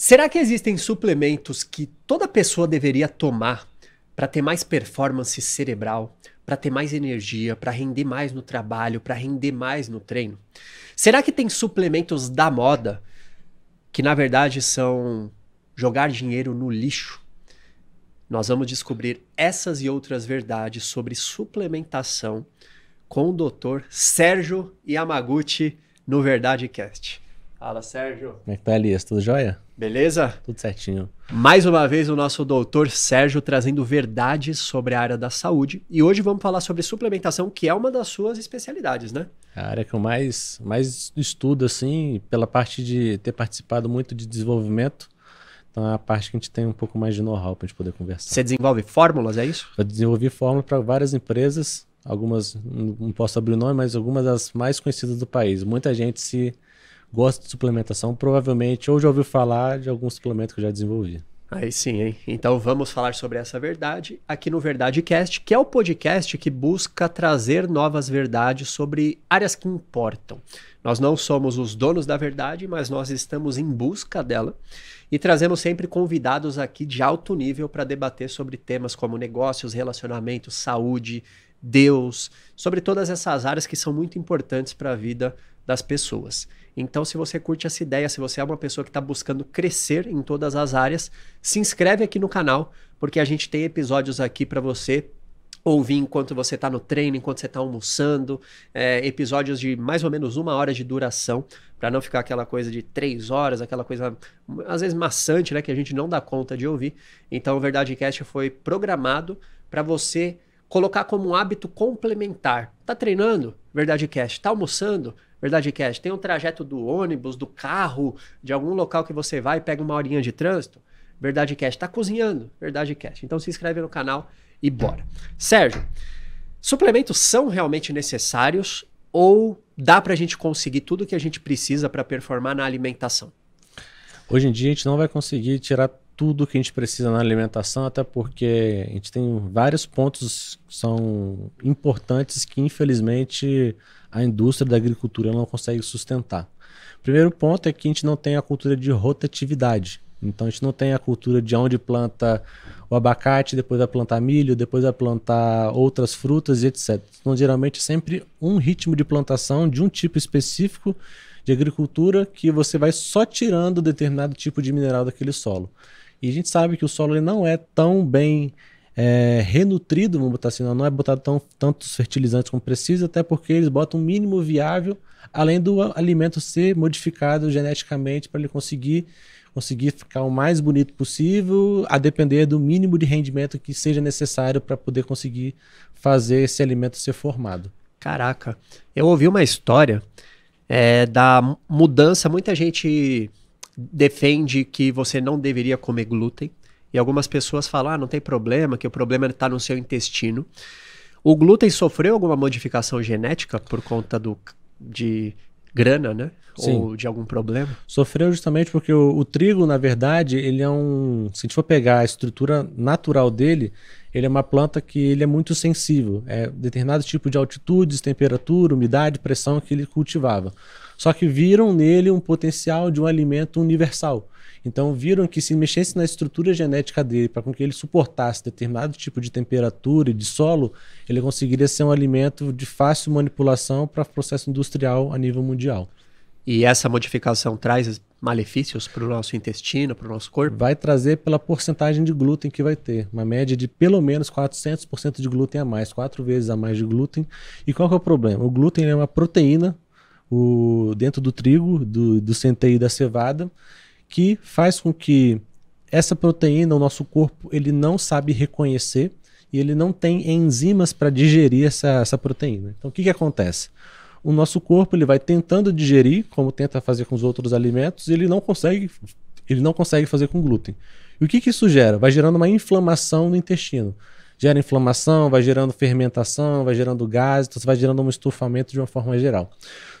Será que existem suplementos que toda pessoa deveria tomar para ter mais performance cerebral, para ter mais energia, para render mais no trabalho, para render mais no treino? Será que tem suplementos da moda que na verdade são jogar dinheiro no lixo? Nós vamos descobrir essas e outras verdades sobre suplementação com o Dr. Sérgio Yamaguchi no Verdade Cast. Fala, Sérgio. Como é que tá, Elias? Tudo jóia? Beleza? Tudo certinho. Mais uma vez o nosso doutor Sérgio trazendo verdades sobre a área da saúde. E hoje vamos falar sobre suplementação, que é uma das suas especialidades, né? A área que eu mais, mais estudo, assim, pela parte de ter participado muito de desenvolvimento. Então é a parte que a gente tem um pouco mais de know-how para a gente poder conversar. Você desenvolve fórmulas, é isso? Eu desenvolvi fórmula para várias empresas, algumas, não posso abrir o nome, mas algumas das mais conhecidas do país. Muita gente se gosta de suplementação, provavelmente ou já ouviu falar de algum suplemento que eu já desenvolvi. Aí sim, hein? Então vamos falar sobre essa verdade aqui no Verdade Cast, que é o podcast que busca trazer novas verdades sobre áreas que importam. Nós não somos os donos da verdade, mas nós estamos em busca dela e trazemos sempre convidados aqui de alto nível para debater sobre temas como negócios, relacionamentos, saúde, Deus, sobre todas essas áreas que são muito importantes para a vida das pessoas. Então, se você curte essa ideia, se você é uma pessoa que está buscando crescer em todas as áreas, se inscreve aqui no canal, porque a gente tem episódios aqui para você ouvir enquanto você está no treino, enquanto você está almoçando, é, episódios de mais ou menos uma hora de duração, para não ficar aquela coisa de três horas, aquela coisa às vezes maçante, né, que a gente não dá conta de ouvir. Então, o Verdade Cast foi programado para você colocar como um hábito complementar. Tá treinando? Verdade Cast. Tá almoçando? Verdade Cast. Tem um trajeto do ônibus, do carro, de algum local que você vai e pega uma horinha de trânsito? Verdade Cast. Tá cozinhando? Verdade Cast. Então se inscreve no canal e bora. Sérgio, suplementos são realmente necessários ou dá pra gente conseguir tudo que a gente precisa para performar na alimentação? Hoje em dia a gente não vai conseguir tirar tudo que a gente precisa na alimentação, até porque a gente tem vários pontos que são importantes que infelizmente a indústria da agricultura não consegue sustentar. Primeiro ponto é que a gente não tem a cultura de rotatividade. Então a gente não tem a cultura de onde planta o abacate, depois vai plantar milho, depois vai plantar outras frutas e etc. Então geralmente é sempre um ritmo de plantação de um tipo específico de agricultura que você vai só tirando determinado tipo de mineral daquele solo. E a gente sabe que o solo ele não é tão bem é, renutrido, vamos botar assim, não, é botado tão, tantos fertilizantes como precisa, até porque eles botam o mínimo viável, além do alimento ser modificado geneticamente para ele conseguir conseguir ficar o mais bonito possível, a depender do mínimo de rendimento que seja necessário para poder conseguir fazer esse alimento ser formado. Caraca, eu ouvi uma história é, da mudança. Muita gente defende que você não deveria comer glúten. E algumas pessoas falam, ah, não tem problema, que o problema está no seu intestino. O glúten sofreu alguma modificação genética por conta do, de grana, né? Sim. Ou de algum problema? Sofreu justamente porque o, o, trigo, na verdade, ele é um. Se a gente for pegar a estrutura natural dele, ele é uma planta que ele é muito sensível. É determinado tipo de altitudes, temperatura, umidade, pressão que ele cultivava. Só que viram nele um potencial de um alimento universal. Então viram que se mexesse na estrutura genética dele para que ele suportasse determinado tipo de temperatura e de solo, ele conseguiria ser um alimento de fácil manipulação para processo industrial a nível mundial. E essa modificação traz malefícios para o nosso intestino, para o nosso corpo? Vai trazer pela porcentagem de glúten que vai ter. Uma média de pelo menos 400% de glúten a mais, quatro vezes a mais de glúten. E qual que é o problema? O glúten é uma proteína o, dentro do trigo, do, do centeio e da cevada, que faz com que essa proteína, o nosso corpo, ele não sabe reconhecer e ele não tem enzimas para digerir essa, essa proteína. Então, o que, que acontece? O nosso corpo ele vai tentando digerir, como tenta fazer com os outros alimentos, e ele não consegue, ele não consegue fazer com glúten. E o que, que isso gera? Vai gerando uma inflamação no intestino gera inflamação, vai gerando fermentação, vai gerando gases, então vai gerando um estufamento de uma forma geral.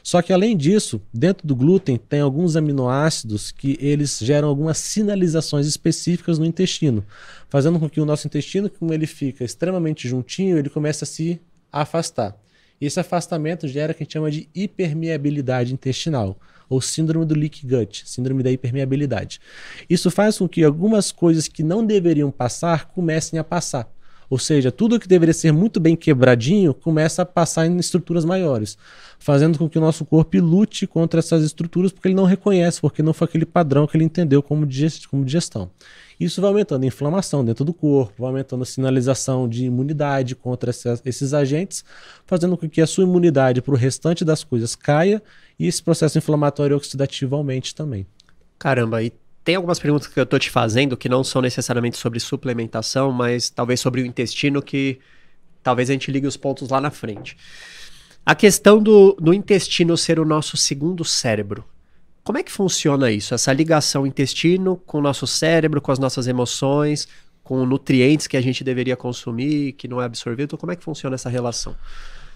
Só que além disso, dentro do glúten tem alguns aminoácidos que eles geram algumas sinalizações específicas no intestino, fazendo com que o nosso intestino, como ele fica extremamente juntinho, ele comece a se afastar. Esse afastamento gera o que a gente chama de hipermeabilidade intestinal, ou síndrome do leak gut, síndrome da hipermeabilidade. Isso faz com que algumas coisas que não deveriam passar comecem a passar. Ou seja, tudo que deveria ser muito bem quebradinho começa a passar em estruturas maiores, fazendo com que o nosso corpo lute contra essas estruturas porque ele não reconhece, porque não foi aquele padrão que ele entendeu como digestão. Isso vai aumentando a inflamação dentro do corpo, vai aumentando a sinalização de imunidade contra esses agentes, fazendo com que a sua imunidade para o restante das coisas caia e esse processo inflamatório oxidativo aumente também. Caramba, e tem algumas perguntas que eu estou te fazendo que não são necessariamente sobre suplementação, mas talvez sobre o intestino, que talvez a gente ligue os pontos lá na frente. A questão do, do intestino ser o nosso segundo cérebro. Como é que funciona isso? Essa ligação intestino com o nosso cérebro, com as nossas emoções, com nutrientes que a gente deveria consumir, que não é absorvido. Como é que funciona essa relação?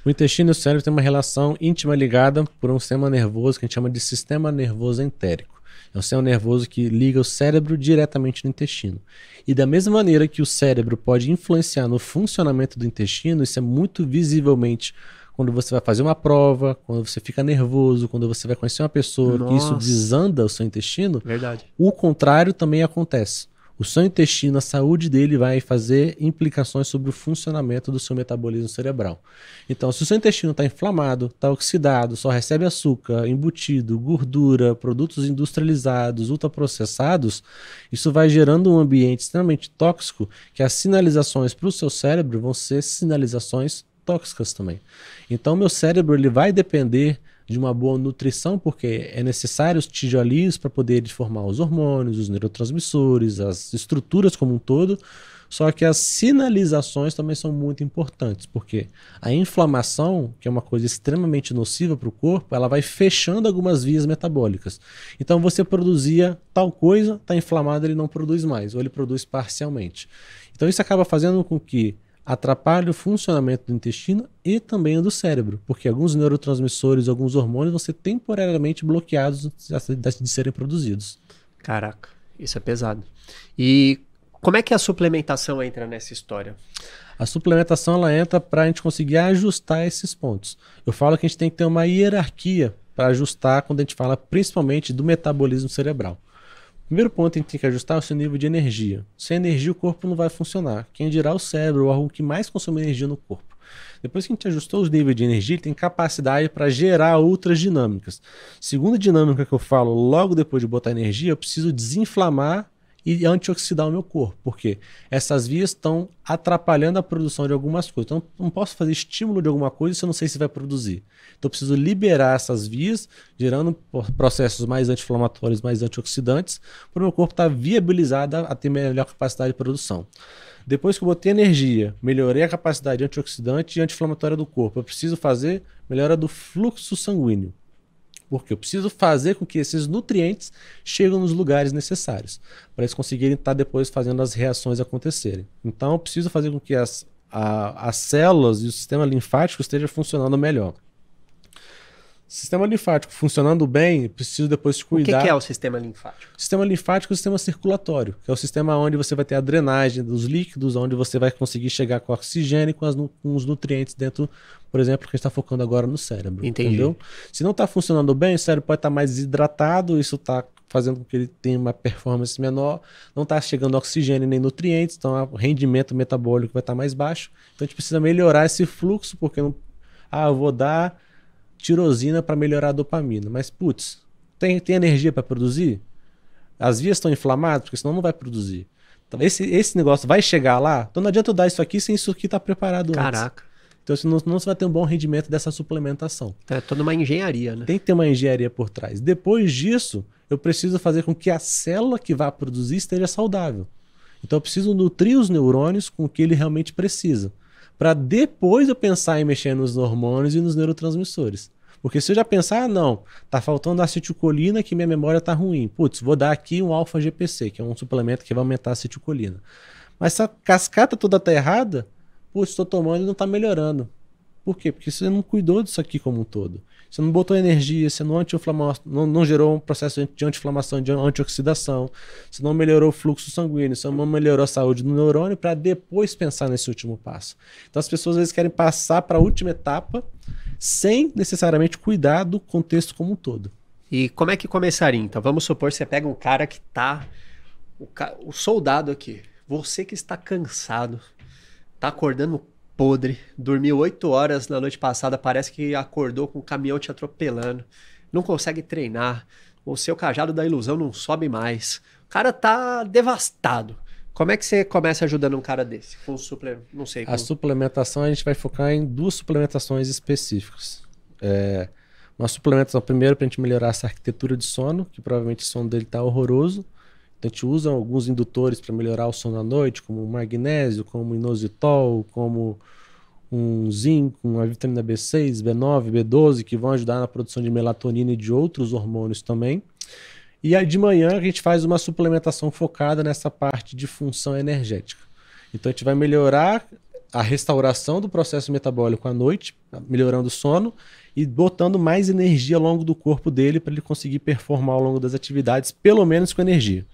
O intestino e o cérebro têm uma relação íntima ligada por um sistema nervoso que a gente chama de sistema nervoso entérico. É um sistema nervoso que liga o cérebro diretamente no intestino. E da mesma maneira que o cérebro pode influenciar no funcionamento do intestino, isso é muito visivelmente quando você vai fazer uma prova, quando você fica nervoso, quando você vai conhecer uma pessoa, Nossa. que isso desanda o seu intestino. Verdade. O contrário também acontece. O seu intestino, a saúde dele vai fazer implicações sobre o funcionamento do seu metabolismo cerebral. Então, se o seu intestino está inflamado, está oxidado, só recebe açúcar, embutido, gordura, produtos industrializados, ultraprocessados, isso vai gerando um ambiente extremamente tóxico que as sinalizações para o seu cérebro vão ser sinalizações tóxicas também. Então, meu cérebro ele vai depender de uma boa nutrição, porque é necessário os tijolinhos para poder formar os hormônios, os neurotransmissores, as estruturas como um todo. Só que as sinalizações também são muito importantes, porque a inflamação, que é uma coisa extremamente nociva para o corpo, ela vai fechando algumas vias metabólicas. Então você produzia tal coisa, está inflamado, ele não produz mais, ou ele produz parcialmente. Então isso acaba fazendo com que atrapalha o funcionamento do intestino e também do cérebro, porque alguns neurotransmissores, alguns hormônios vão ser temporariamente bloqueados de serem produzidos. Caraca, isso é pesado. E como é que a suplementação entra nessa história? A suplementação ela entra para a gente conseguir ajustar esses pontos. Eu falo que a gente tem que ter uma hierarquia para ajustar quando a gente fala principalmente do metabolismo cerebral. Primeiro ponto, a gente tem que ajustar o seu nível de energia. Sem energia, o corpo não vai funcionar. Quem dirá o cérebro, o órgão que mais consome energia no corpo. Depois que a gente ajustou os níveis de energia, ele tem capacidade para gerar outras dinâmicas. Segunda dinâmica que eu falo logo depois de botar energia, eu preciso desinflamar e antioxidar o meu corpo, porque essas vias estão atrapalhando a produção de algumas coisas. Então, não posso fazer estímulo de alguma coisa se eu não sei se vai produzir. Então, eu preciso liberar essas vias, gerando processos mais anti-inflamatórios, mais antioxidantes, para o meu corpo estar tá viabilizado a ter melhor capacidade de produção. Depois que eu botei energia, melhorei a capacidade antioxidante e anti-inflamatória do corpo, eu preciso fazer melhora do fluxo sanguíneo. Porque eu preciso fazer com que esses nutrientes cheguem nos lugares necessários, para eles conseguirem estar depois fazendo as reações acontecerem. Então eu preciso fazer com que as, a, as células e o sistema linfático estejam funcionando melhor. Sistema linfático funcionando bem, preciso depois te cuidar. O que, que, é o sistema linfático? Sistema linfático é o sistema circulatório, que é o sistema onde você vai ter a drenagem dos líquidos, onde você vai conseguir chegar com oxigênio e com, as, com os nutrientes dentro, por exemplo, que a gente está focando agora no cérebro. Entendi. Entendeu? Se não está funcionando bem, o cérebro pode estar tá mais desidratado, isso está fazendo com que ele tenha uma performance menor, não está chegando oxigênio nem nutrientes, então o rendimento metabólico vai estar tá mais baixo. Então a gente precisa melhorar esse fluxo, porque não. Ah, eu vou dar tirosina para melhorar a dopamina. Mas, putz, tem, tem energia para produzir? As vias estão inflamadas, porque senão não vai produzir. Então, esse, esse negócio vai chegar lá, então não adianta eu dar isso aqui sem isso aqui estar tá preparado Caraca. antes. Então, senão, não você vai ter um bom rendimento dessa suplementação. É toda uma engenharia, né? Tem que ter uma engenharia por trás. Depois disso, eu preciso fazer com que a célula que vai produzir esteja saudável. Então, eu preciso nutrir os neurônios com o que ele realmente precisa para depois eu pensar em mexer nos hormônios e nos neurotransmissores. Porque se eu já pensar, ah, não, tá faltando acetilcolina que minha memória tá ruim. Putz, vou dar aqui um alfa GPC, que é um suplemento que vai aumentar a acetilcolina. Mas se a cascata toda tá errada, putz, estou tomando e não tá melhorando. Por quê? Porque você não cuidou disso aqui como um todo. Você não botou energia, você não, não, não gerou um processo de anti-inflamação, de antioxidação, você não melhorou o fluxo sanguíneo, você não melhorou a saúde do neurônio para depois pensar nesse último passo. Então as pessoas às vezes querem passar para a última etapa sem necessariamente cuidar do contexto como um todo. E como é que começaria? Então vamos supor que você pega um cara que está o, ca... o soldado aqui, você que está cansado, está acordando podre, dormiu oito horas na noite passada, parece que acordou com o caminhão te atropelando, não consegue treinar, o seu cajado da ilusão não sobe mais. O cara tá devastado. Como é que você começa ajudando um cara desse? Com suplemento, não sei. Com... A suplementação a gente vai focar em duas suplementações específicas. É, uma suplementação primeiro para a gente melhorar essa arquitetura de sono, que provavelmente o sono dele está horroroso. Então a gente usa alguns indutores para melhorar o sono à noite, como magnésio, como inositol, como um zinco, uma vitamina B6, B9, B12, que vão ajudar na produção de melatonina e de outros hormônios também. E aí de manhã a gente faz uma suplementação focada nessa parte de função energética. Então a gente vai melhorar a restauração do processo metabólico à noite, melhorando o sono e botando mais energia ao longo do corpo dele para ele conseguir performar ao longo das atividades, pelo menos com energia.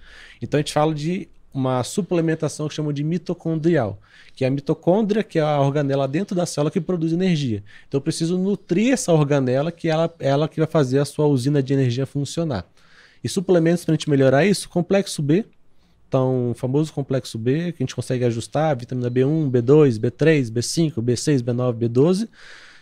Então a gente fala de uma suplementação que chama de mitocondrial, que é a mitocôndria, que é a organela dentro da célula que produz energia. Então eu preciso nutrir essa organela, que ela, ela que vai fazer a sua usina de energia funcionar. E suplementos para a gente melhorar isso, complexo B, então, o famoso complexo B, que a gente consegue ajustar, vitamina B1, B2, B3, B5, B6, B9, B12.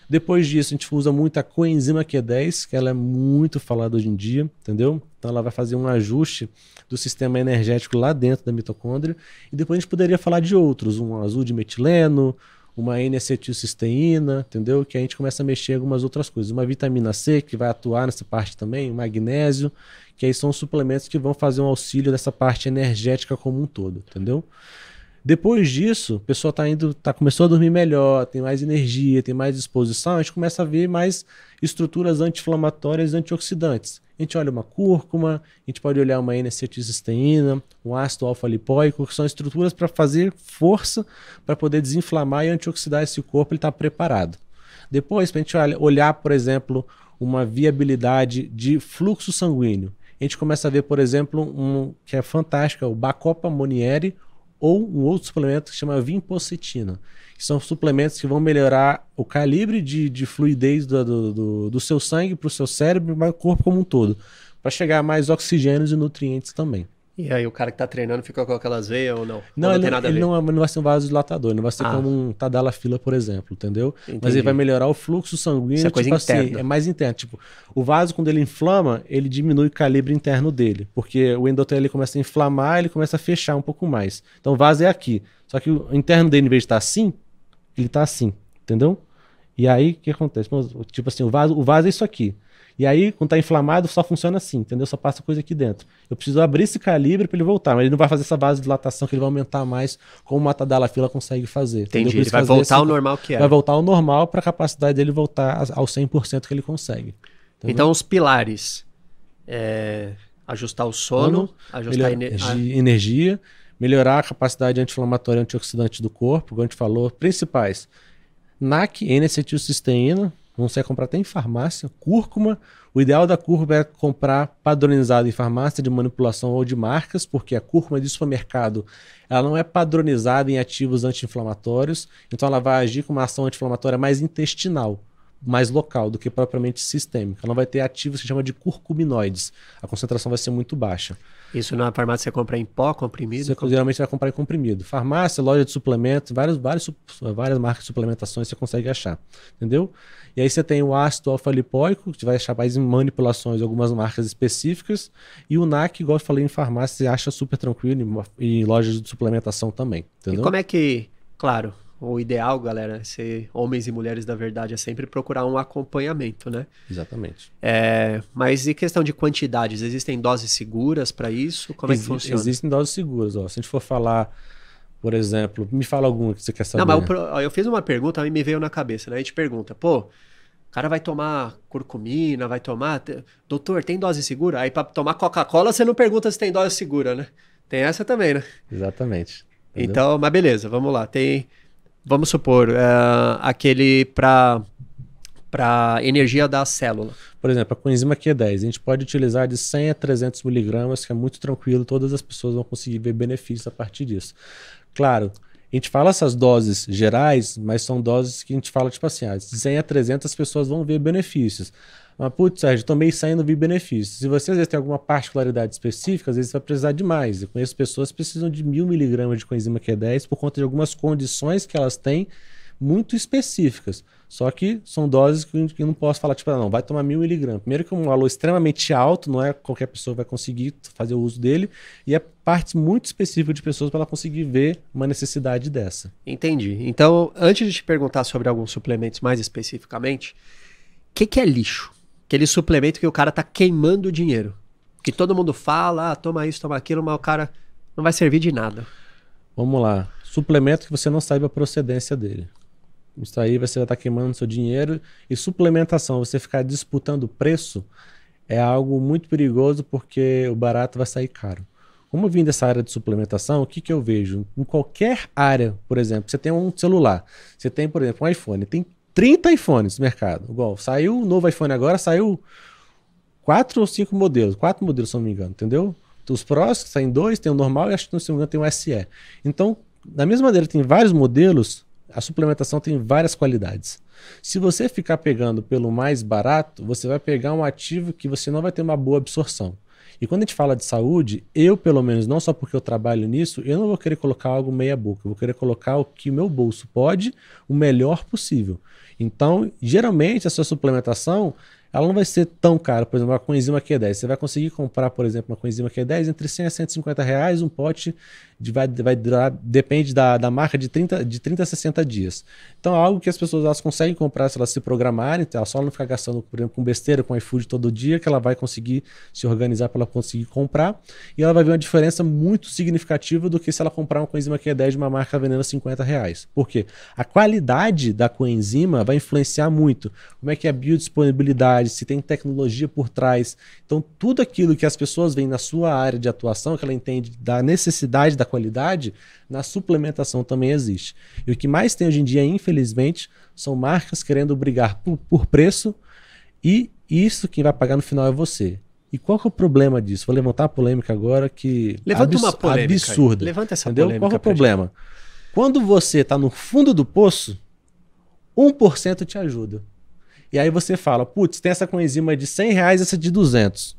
Depois disso, a gente usa muito a coenzima Q10, que ela é muito falada hoje em dia, entendeu? Então ela vai fazer um ajuste do sistema energético lá dentro da mitocôndria. E depois a gente poderia falar de outros, um azul de metileno, uma N-acetilcisteína, entendeu? Que a gente começa a mexer em algumas outras coisas. Uma vitamina C, que vai atuar nessa parte também, magnésio, que aí são suplementos que vão fazer um auxílio nessa parte energética como um todo, entendeu? Depois disso, a pessoa tá indo, tá, começou a dormir melhor, tem mais energia, tem mais disposição, a gente começa a ver mais estruturas anti-inflamatórias e antioxidantes. A gente olha uma cúrcuma, a gente pode olhar uma N-acetilcisteína, um ácido alfa-lipoico, que são estruturas para fazer força para poder desinflamar e antioxidar esse corpo, ele está preparado. Depois, para a gente olhar, por exemplo, uma viabilidade de fluxo sanguíneo, a gente começa a ver, por exemplo, um que é fantástico, o Bacopa Monieri ou um outro suplemento que chama vinpocetina, que são suplementos que vão melhorar o calibre de, de fluidez do, do, do, do seu sangue para o seu cérebro e para o corpo como um todo, para chegar a mais oxigênios e nutrientes também. E aí o cara que tá treinando fica com aquelas veias ou não? Não, ou não, ele, não, ele não, não, vai ser um vasodilatador, não vai ser ah. como um tadalafila, por exemplo, entendeu? Entendi. Mas ele vai melhorar o fluxo sanguíneo, Isso é coisa tipo assim, interna. assim, é mais interno. Tipo, o vaso, quando ele inflama, ele diminui o calibre interno dele, porque o endotélio ele começa a inflamar, ele começa a fechar um pouco mais. Então o vaso é aqui. Só que o interno dele, em vez de estar tá assim, ele tá assim, entendeu? E aí, o que acontece? Tipo assim, o vaso, o vaso é isso aqui. E aí, quando está inflamado, só funciona assim, entendeu? Só passa coisa aqui dentro. Eu preciso abrir esse calibre para ele voltar, mas ele não vai fazer essa base de dilatação que ele vai aumentar mais, como o matadalafila consegue fazer. Entendi, ele vai voltar ao normal que é. Vai voltar ao normal para a capacidade dele voltar ao 100% que ele consegue. Entendeu? Então, os pilares. É, ajustar o sono, ajustar a energia, energia, melhorar a capacidade anti-inflamatória e antioxidante do corpo, como a gente falou, principais. NAC, N-acetilcisteína, não sei comprar até em farmácia. Cúrcuma, o ideal da cúrcuma é comprar padronizado em farmácia de manipulação ou de marcas, porque a cúrcuma de supermercado ela não é padronizada em ativos anti-inflamatórios, então ela vai agir com uma ação anti-inflamatória mais intestinal mais local do que propriamente sistêmica. Ela vai ter ativos que se chama de curcuminoides. A concentração vai ser muito baixa. Isso na farmácia você compra em pó, comprimido? Você geralmente vai comprar em comprimido. Farmácia, loja de suplementos, várias, marcas de suplementações você consegue achar. Entendeu? E aí você tem o ácido alfa-lipoico, que vai achar mais em manipulações, algumas marcas específicas. E o NAC, igual eu falei em farmácia, você acha super tranquilo em, em lojas de suplementação também. Entendeu? E como é que, claro, o ideal, galera, ser homens e mulheres da verdade é sempre procurar um acompanhamento, né? Exatamente. É, mas e questão de quantidades? Existem doses seguras para isso? Como Ex é que funciona? Existem doses seguras. Ó. Se a gente for falar, por exemplo, me fala alguma que você quer saber. Não, mas eu, eu fiz uma pergunta, aí me veio na cabeça, né? A gente pergunta, pô, o cara vai tomar curcumina, vai tomar. Doutor, tem dose segura? Aí para tomar Coca-Cola você não pergunta se tem dose segura, né? Tem essa também, né? Exatamente. Entendeu? Então, mas beleza, vamos lá. Tem vamos supor, uh, aquele para para energia da célula. Por exemplo, a coenzima Q10, a gente pode utilizar de 100 a 300 miligramas, que é muito tranquilo, todas as pessoas vão conseguir ver benefícios a partir disso. Claro, a gente fala essas doses gerais, mas são doses que a gente fala, tipo assim, ah, de 100 a 300 pessoas vão ver benefícios. Mas, putz, Sérgio, tomei 100 e não vi benefícios. Se você às vezes tem alguma particularidade específica, às vezes você vai precisar de mais. Eu conheço pessoas que precisam de mil miligramas de coenzima Q10 por conta de algumas condições que elas têm muito específicas. Só que são doses que eu não posso falar, tipo, ah, não, vai tomar mil miligramas. Primeiro que é um valor extremamente alto, não é qualquer pessoa vai conseguir fazer o uso dele, e é parte muito específica de pessoas para ela conseguir ver uma necessidade dessa. Entendi. Então, antes de te perguntar sobre alguns suplementos mais especificamente, o que, que é lixo? Aquele suplemento que o cara tá queimando dinheiro. Que todo mundo fala, ah, toma isso, toma aquilo, mas o cara não vai servir de nada. Vamos lá. Suplemento que você não sabe a procedência dele. Isso aí você vai estar queimando seu dinheiro. E suplementação, você ficar disputando preço, é algo muito perigoso porque o barato vai sair caro. Como eu vim dessa área de suplementação, o que, que eu vejo? Em qualquer área, por exemplo, você tem um celular, você tem, por exemplo, um iPhone, tem 30 iPhones no mercado. Igual, saiu o novo iPhone agora, saiu quatro ou cinco modelos, quatro modelos, se não me engano, entendeu? Os Pros, saem dois, tem o normal e acho que, se não me engano, tem o SE. Então, da mesma maneira, tem vários modelos, a suplementação tem várias qualidades. Se você ficar pegando pelo mais barato, você vai pegar um ativo que você não vai ter uma boa absorção. E quando a gente fala de saúde, eu, pelo menos, não só porque eu trabalho nisso, eu não vou querer colocar algo meia boca. Eu vou querer colocar o que o meu bolso pode, o melhor possível. Então, geralmente, a sua suplementação ela não vai ser tão cara. Por exemplo, uma coenzima Q10. Você vai conseguir comprar, por exemplo, uma coenzima Q10 entre 100 a 150 reais, um pote de, vai, vai durar, depende da, da marca, de 30, de 30 a 60 dias. Então é algo que as pessoas elas conseguem comprar se elas se programarem, então, só não ficar gastando, por exemplo, com besteira, com iFood todo dia, que ela vai conseguir se organizar para ela conseguir comprar. E ela vai ver uma diferença muito significativa do que se ela comprar uma coenzima Q10 de uma marca vendendo 50 reais. Por quê? A qualidade da coenzima vai influenciar muito. Como é que é a biodisponibilidade, se tem tecnologia por trás. Então, tudo aquilo que as pessoas veem na sua área de atuação, que ela entende da necessidade da qualidade, na suplementação também existe. E o que mais tem hoje em dia, infelizmente, são marcas querendo brigar por, por preço e isso quem vai pagar no final é você. E qual que é o problema disso? Vou levantar a polêmica agora que Levanta uma polêmica absurda. Levanta essa entendeu? polêmica. Qual é o problema? Gente. Quando você está no fundo do poço, 1% te ajuda. E aí você fala, putz, tem essa coenzima de 100 reais, essa de 200.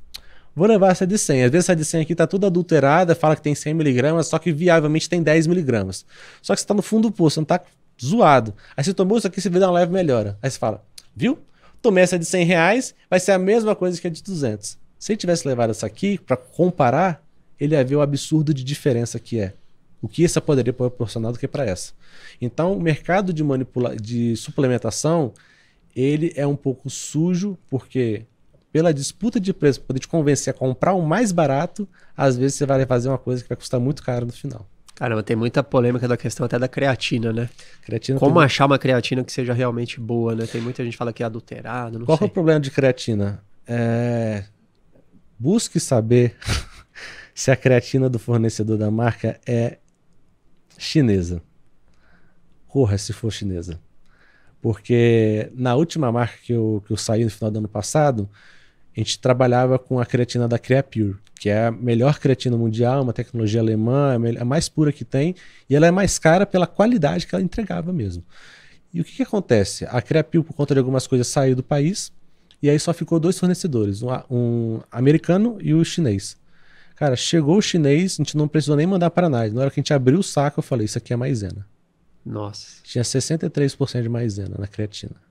Vou levar essa de 100. Às vezes essa de 100 aqui tá tudo adulterada, fala que tem 100 miligramas, só que viavelmente tem 10 miligramas. Só que você tá no fundo do poço, você não tá zoado. Aí você tomou isso aqui, você vê dar uma leve melhora. Aí você fala, viu? Tomei essa de 100 reais, vai ser a mesma coisa que a de 200. Se ele tivesse levado essa aqui para comparar, ele ia ver o absurdo de diferença que é. O que essa poderia proporcionar do que para essa. Então, o mercado de, manipula de suplementação, ele é um pouco sujo, porque pela disputa de preço, poder te convencer a comprar o mais barato, às vezes você vai fazer uma coisa que vai custar muito caro no final. Caramba, tem muita polêmica da questão até da creatina, né? Creatina Como tem... achar uma creatina que seja realmente boa, né? Tem muita gente que fala que é adulterado, Qual sei. é o problema de creatina? É... Busque saber se a creatina do fornecedor da marca é chinesa. Corra se for chinesa. Porque na última marca que eu, que eu saí no final do ano passado, a gente trabalhava com a creatina da Creapure, que é a melhor creatina mundial, uma tecnologia alemã, a mais pura que tem, e ela é mais cara pela qualidade que ela entregava mesmo. E o que, que acontece? A Creapure, por conta de algumas coisas, saiu do país, e aí só ficou dois fornecedores, um, um americano e o chinês. Cara, chegou o chinês, a gente não precisou nem mandar para nada. Na hora que a gente abriu o saco, eu falei, isso aqui é maisena. Nossa. Tinha 63% de maisena na creatina.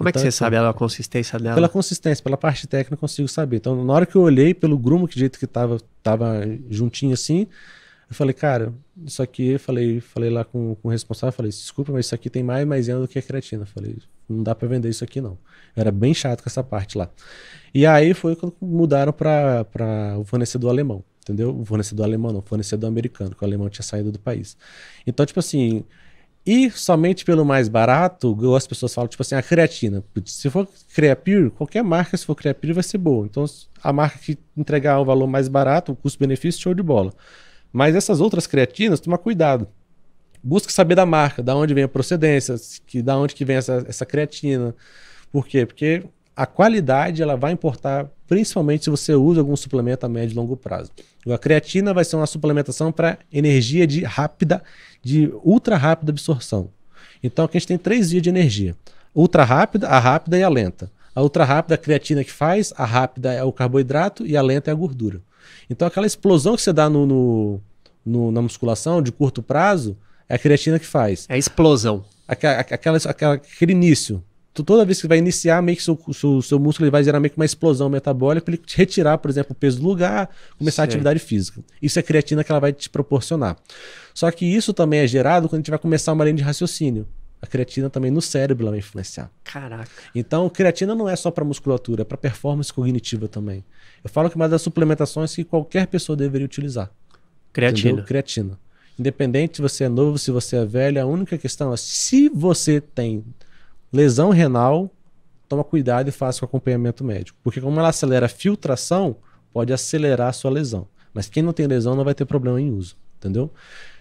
Como então, é que então, você sabe a consistência dela? Pela consistência, pela parte técnica eu consigo saber. Então, na hora que eu olhei pelo grumo, que jeito que tava, tava juntinho assim, eu falei, cara, isso aqui, eu falei, falei lá com, com o responsável, falei, desculpa, mas isso aqui tem mais maisena do que a creatina. Eu falei, não dá para vender isso aqui não. Eu era bem chato com essa parte lá. E aí foi quando mudaram para o fornecedor alemão, entendeu? O fornecedor alemão não, o fornecedor americano, que o alemão tinha saído do país. Então, tipo assim, e somente pelo mais barato, as pessoas falam, tipo assim, a creatina. Se for Creapure, qualquer marca, se for Creapure, vai ser boa. Então, a marca que entregar o valor mais barato, o custo-benefício, show de bola. Mas essas outras creatinas, toma cuidado. busca saber da marca, da onde vem a procedência, que da onde que vem essa, essa creatina. Por quê? Porque a qualidade ela vai importar principalmente se você usa algum suplemento a médio e longo prazo. A creatina vai ser uma suplementação para energia de rápida, de ultra rápida absorção. Então aqui a gente tem três vias de energia: ultra rápida, a rápida e a lenta. A ultra rápida é a creatina que faz, a rápida é o carboidrato e a lenta é a gordura. Então aquela explosão que você dá no, no, no na musculação de curto prazo é a creatina que faz. É a explosão. Aquela, aquela, aquela, aquele início toda vez que vai iniciar, meio que seu, seu, seu músculo ele vai gerar meio que uma explosão metabólica para ele retirar, por exemplo, o peso do lugar, começar Sim. a atividade física. Isso é a creatina que ela vai te proporcionar. Só que isso também é gerado quando a gente vai começar uma linha de raciocínio. A creatina também no cérebro vai influenciar. Caraca. Então, creatina não é só para musculatura, é para performance cognitiva também. Eu falo que uma das suplementações que qualquer pessoa deveria utilizar. Creatina. Entendeu? Creatina. Independente se você é novo, se você é velho, a única questão é se você tem Lesão renal, toma cuidado e faça o acompanhamento médico. Porque como ela acelera a filtração, pode acelerar a sua lesão. Mas quem não tem lesão não vai ter problema em uso, entendeu?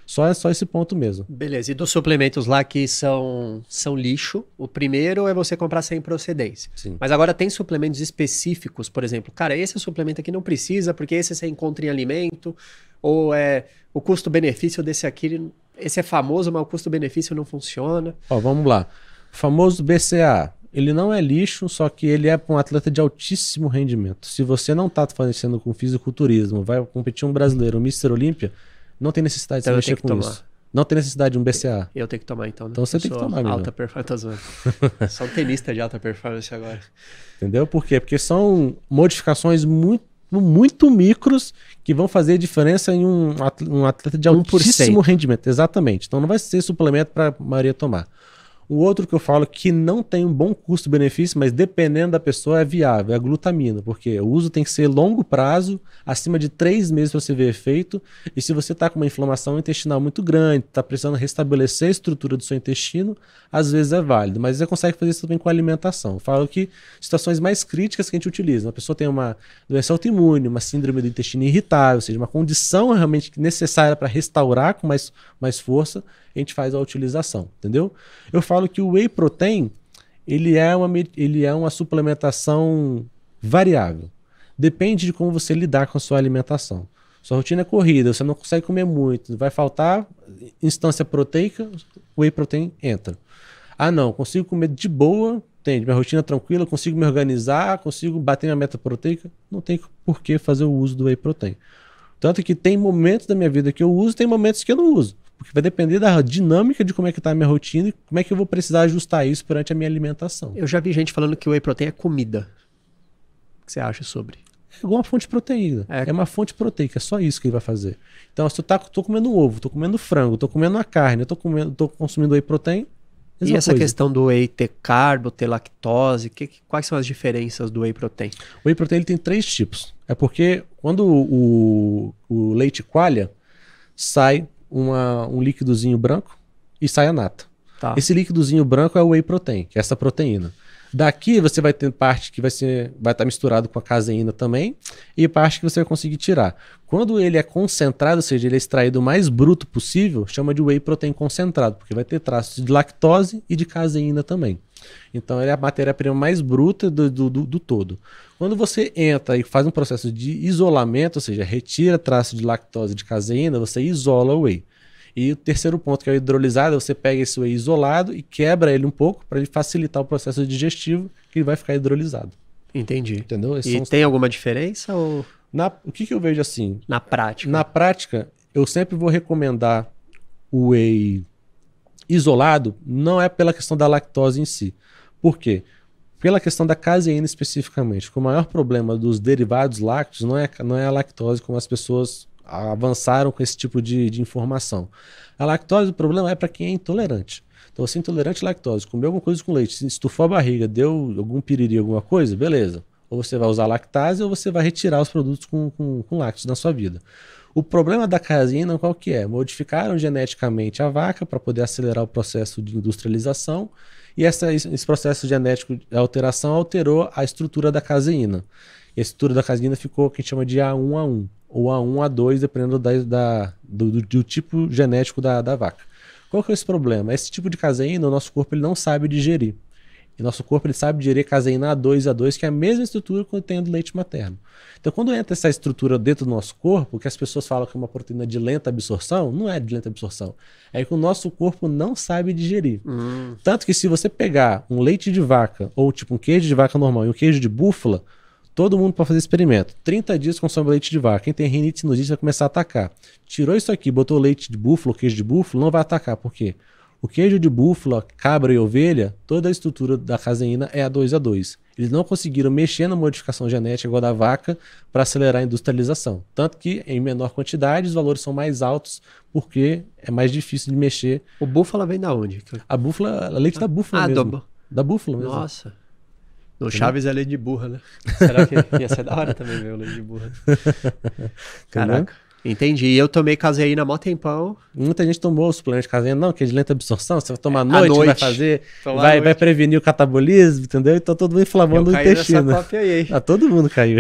Só é só esse ponto mesmo. Beleza. E dos suplementos lá que são, são lixo, o primeiro é você comprar sem procedência. Sim. Mas agora tem suplementos específicos, por exemplo, cara, esse suplemento aqui não precisa, porque esse você encontra em alimento, ou é o custo-benefício desse aqui, esse é famoso, mas o custo-benefício não funciona. Ó, vamos lá. O famoso BCA, ele não é lixo, só que ele é para um atleta de altíssimo rendimento. Se você não está fazendo com fisiculturismo, vai competir um brasileiro, um Mr. Olímpia, não tem necessidade então de mexer com tomar. isso. Não tem necessidade de um BCA. Eu tenho que tomar então, né? Então você Eu tem que tomar, mesmo. Alta performance, Só um tenista de alta performance agora. Entendeu? Por quê? Porque são modificações muito muito micros que vão fazer diferença em um atleta de altíssimo 1%. rendimento. Exatamente. Então não vai ser suplemento para a maioria tomar. O outro que eu falo que não tem um bom custo-benefício, mas dependendo da pessoa é viável, é a glutamina, porque o uso tem que ser longo prazo, acima de três meses para você ver efeito. E se você está com uma inflamação intestinal muito grande, está precisando restabelecer a estrutura do seu intestino, às vezes é válido, mas você consegue fazer isso também com alimentação. Eu falo que situações mais críticas que a gente utiliza, uma pessoa tem uma doença autoimune, uma síndrome do intestino irritável, ou seja, uma condição realmente necessária para restaurar com mais, mais força, a gente faz a utilização, entendeu? Eu falo que o whey protein, ele é uma, ele é uma suplementação variável. Depende de como você lidar com a sua alimentação. Sua rotina é corrida, você não consegue comer muito, vai faltar instância proteica, o whey protein entra. Ah, não, consigo comer de boa, entende? Minha rotina é tranquila, consigo me organizar, consigo bater minha meta proteica, não tem por que fazer o uso do whey protein. Tanto que tem momentos da minha vida que eu uso, tem momentos que eu não uso. Porque vai depender da dinâmica de como é que tá a minha rotina e como é que eu vou precisar ajustar isso perante a minha alimentação. Eu já vi gente falando que o whey protein é comida. O que você acha sobre? É igual uma fonte de proteína. É. é uma fonte proteica, é só isso que ele vai fazer. Então, se eu tá, tô comendo ovo, tô comendo frango, tô comendo a carne, eu tô, comendo, tô consumindo whey protein, e essa coisa. questão do whey ter carbo, ter lactose, que, quais são as diferenças do whey protein? O whey protein ele tem três tipos. É porque quando o, o leite coalha, sai uma, um líquidozinho branco e sai a nata. Tá. Esse líquidozinho branco é o whey protein, que é essa proteína. Daqui você vai ter parte que vai ser vai estar tá misturado com a caseína também e parte que você vai conseguir tirar. Quando ele é concentrado, ou seja, ele é extraído o mais bruto possível, chama de whey protein concentrado, porque vai ter traços de lactose e de caseína também. Então ele é a matéria-prima mais bruta do, do, do, do, todo. Quando você entra e faz um processo de isolamento, ou seja, retira traço de lactose de caseína, você isola o whey. E o terceiro ponto, que é o hidrolisado, você pega esse whey isolado e quebra ele um pouco para ele facilitar o processo digestivo, que ele vai ficar hidrolisado. Entendi. Entendeu? Esses e tem os... alguma diferença? Ou... Na, o que, que eu vejo assim? Na prática. Na prática, eu sempre vou recomendar o whey isolado, não é pela questão da lactose em si. Por quê? Pela questão da caseína especificamente. O maior problema dos derivados lácteos não é, não é a lactose, como as pessoas avançaram com esse tipo de, de informação. A lactose, o problema é para quem é intolerante. Então, você é intolerante à lactose, comeu alguma coisa com leite, estufou a barriga, deu algum piriri, alguma coisa, beleza. Ou você vai usar lactase ou você vai retirar os produtos com, com, com lácteos na sua vida. O problema da caseína qual que é? Modificaram geneticamente a vaca para poder acelerar o processo de industrialização e essa, esse processo genético de alteração alterou a estrutura da caseína. E a estrutura da caseína ficou o que a gente chama de A1A1 ou A1, A2, dependendo da, da do, do, do, tipo genético da, da vaca. Qual que é esse problema? Esse tipo de caseína, o nosso corpo ele não sabe digerir. E nosso corpo ele sabe digerir caseína A2 A2, que é a mesma estrutura que tem do leite materno. Então, quando entra essa estrutura dentro do nosso corpo, que as pessoas falam que é uma proteína de lenta absorção, não é de lenta absorção. É que o nosso corpo não sabe digerir. Hum. Tanto que se você pegar um leite de vaca, ou tipo um queijo de vaca normal e um queijo de búfala, todo mundo pode fazer experimento. 30 dias consome leite de vaca. Quem tem rinite sinusite vai começar a atacar. Tirou isso aqui, botou leite de búfalo, queijo de búfalo, não vai atacar. Por quê? O queijo de búfala, cabra e ovelha, toda a estrutura da caseína é a 2 a 2. Eles não conseguiram mexer na modificação genética igual da vaca para acelerar a industrialização. Tanto que, em menor quantidade, os valores são mais altos porque é mais difícil de mexer. O búfala vem da onde? A búfala, a leite da búfala ah, mesmo. Do... Da búfala mesmo. Nossa. No Chaves é leite de burra, né? Será que ia ser da hora também ver o leite de burra? Caraca. Entendi. E eu tomei caseína há mó tempão. Muita gente tomou suplemento de caseína, não, que é de lenta absorção, você vai tomar à noite, noite. vai fazer, vai, vai prevenir o catabolismo, entendeu? Então todo mundo inflamando eu o intestino. Nessa aí. Ah, todo mundo caiu.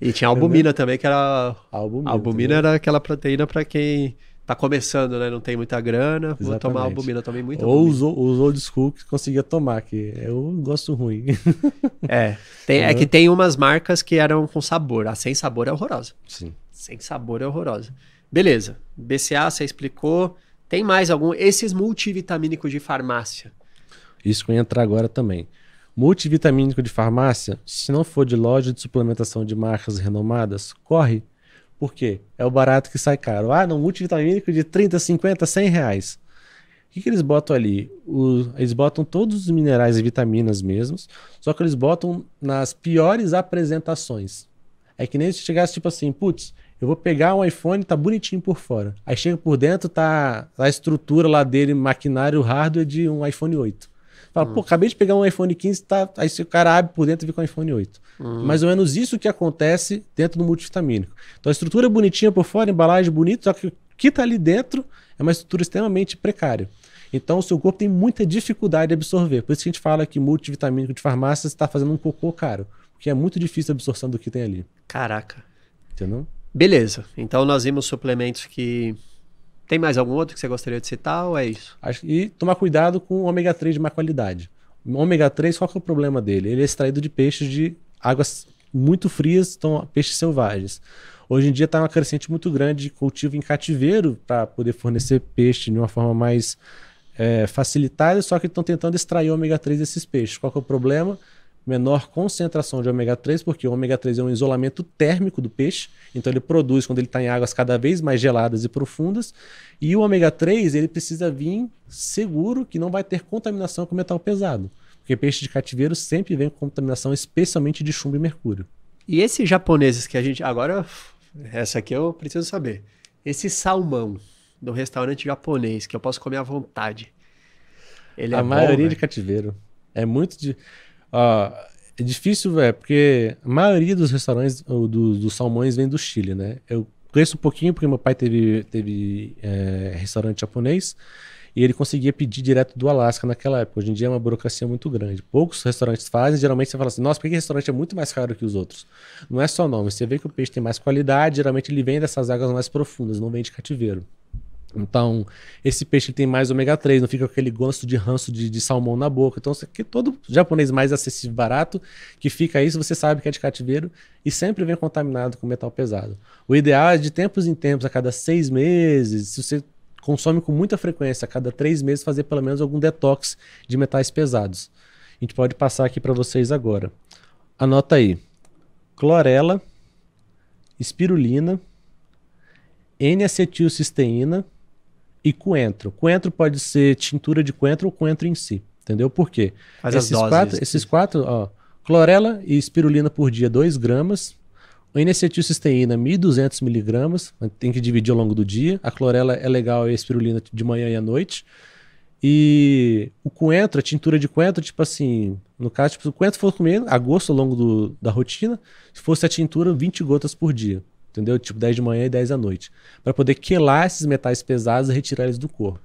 E tinha albumina também, que era. Albumina, albumina era aquela proteína para quem tá começando, né? Não tem muita grana, Exatamente. vou tomar albumina, também muito Ou os, os old school que conseguia tomar, que eu gosto ruim. É, tem, é que tem umas marcas que eram com sabor, a sem sabor é horrorosa. Sim sem sabor é horrorosa. Beleza. BCA você explicou. Tem mais algum? Esses multivitamínicos de farmácia. Isso que eu ia entrar agora também. Multivitamínico de farmácia, se não for de loja de suplementação de marcas renomadas, corre. Por quê? É o barato que sai caro. Ah, não, multivitamínico de 30, 50, 100 reais. O que, que eles botam ali? O, eles botam todos os minerais e vitaminas mesmos, só que eles botam nas piores apresentações. É que nem se chegasse tipo assim, putz, eu vou pegar um iPhone, tá bonitinho por fora. Aí chega por dentro, tá a estrutura lá dele, maquinário, hardware de um iPhone 8. Fala, hum. pô, acabei de pegar um iPhone 15, tá... aí o cara abre por dentro e vê com um iPhone 8. Hum. Mais ou menos isso que acontece dentro do multivitamínico. Então a estrutura é bonitinha por fora, embalagem bonita, só que o que tá ali dentro é uma estrutura extremamente precária. Então o seu corpo tem muita dificuldade de absorver. Por isso que a gente fala que multivitamínico de farmácia está fazendo um cocô caro. Porque é muito difícil a absorção do que tem ali. Caraca. Entendeu? Beleza. Então nós vimos suplementos que. Tem mais algum outro que você gostaria de citar ou é isso? E tomar cuidado com o ômega 3 de má qualidade. O ômega 3, qual que é o problema dele? Ele é extraído de peixes de águas muito frias, então peixes selvagens. Hoje em dia está uma crescente muito grande de cultivo em cativeiro para poder fornecer peixe de uma forma mais é, facilitada, só que estão tentando extrair o ômega 3 desses peixes. Qual que é o problema? Menor concentração de ômega 3, porque o ômega 3 é um isolamento térmico do peixe, então ele produz quando ele está em águas cada vez mais geladas e profundas, e o ômega 3 ele precisa vir seguro que não vai ter contaminação com metal pesado, porque peixe de cativeiro sempre vem com contaminação, especialmente de chumbo e mercúrio. E esses japoneses que a gente agora essa aqui eu preciso saber. Esse salmão do restaurante japonês que eu posso comer à vontade. Ele a é maioria bom, de cativeiro. É muito de É difícil, é, porque a maioria dos restaurantes, ou do, dos salmões, vem do Chile, né? Eu conheço um pouquinho porque meu pai teve, teve é, restaurante japonês e ele conseguia pedir direto do Alasca naquela época. Hoje em dia é uma burocracia muito grande. Poucos restaurantes fazem, geralmente você fala assim, nossa, por que restaurante é muito mais caro que os outros? Não é só nome, você vê que o peixe tem mais qualidade, geralmente ele vem dessas águas mais profundas, não vem de cativeiro. Então, esse peixe tem mais ômega 3, não fica com aquele gosto de ranço de, de salmão na boca. Então, que todo japonês mais acessível barato que fica isso, você sabe que é de cativeiro e sempre vem contaminado com metal pesado. O ideal é de tempos em tempos, a cada seis meses, se você consome com muita frequência, a cada três meses, fazer pelo menos algum detox de metais pesados. A gente pode passar aqui para vocês agora. Anota aí: clorela, espirulina, N-acetilcisteína e coentro. Coentro pode ser tintura de coentro ou coentro em si. Entendeu? Por quê? Faz esses, quatro, esses quatro, ó, clorela e espirulina por dia, 2 gramas. O N-acetilcisteína, 1.200 miligramas. Tem que dividir ao longo do dia. A clorela é legal e a espirulina de manhã e à noite. E o coentro, a tintura de coentro, tipo assim, no caso, tipo, se o coentro for comer a gosto ao longo do, da rotina, se fosse a tintura, 20 gotas por dia entendeu? Tipo 10 de manhã e 10 à noite, para poder quelar esses metais pesados e retirar eles do corpo.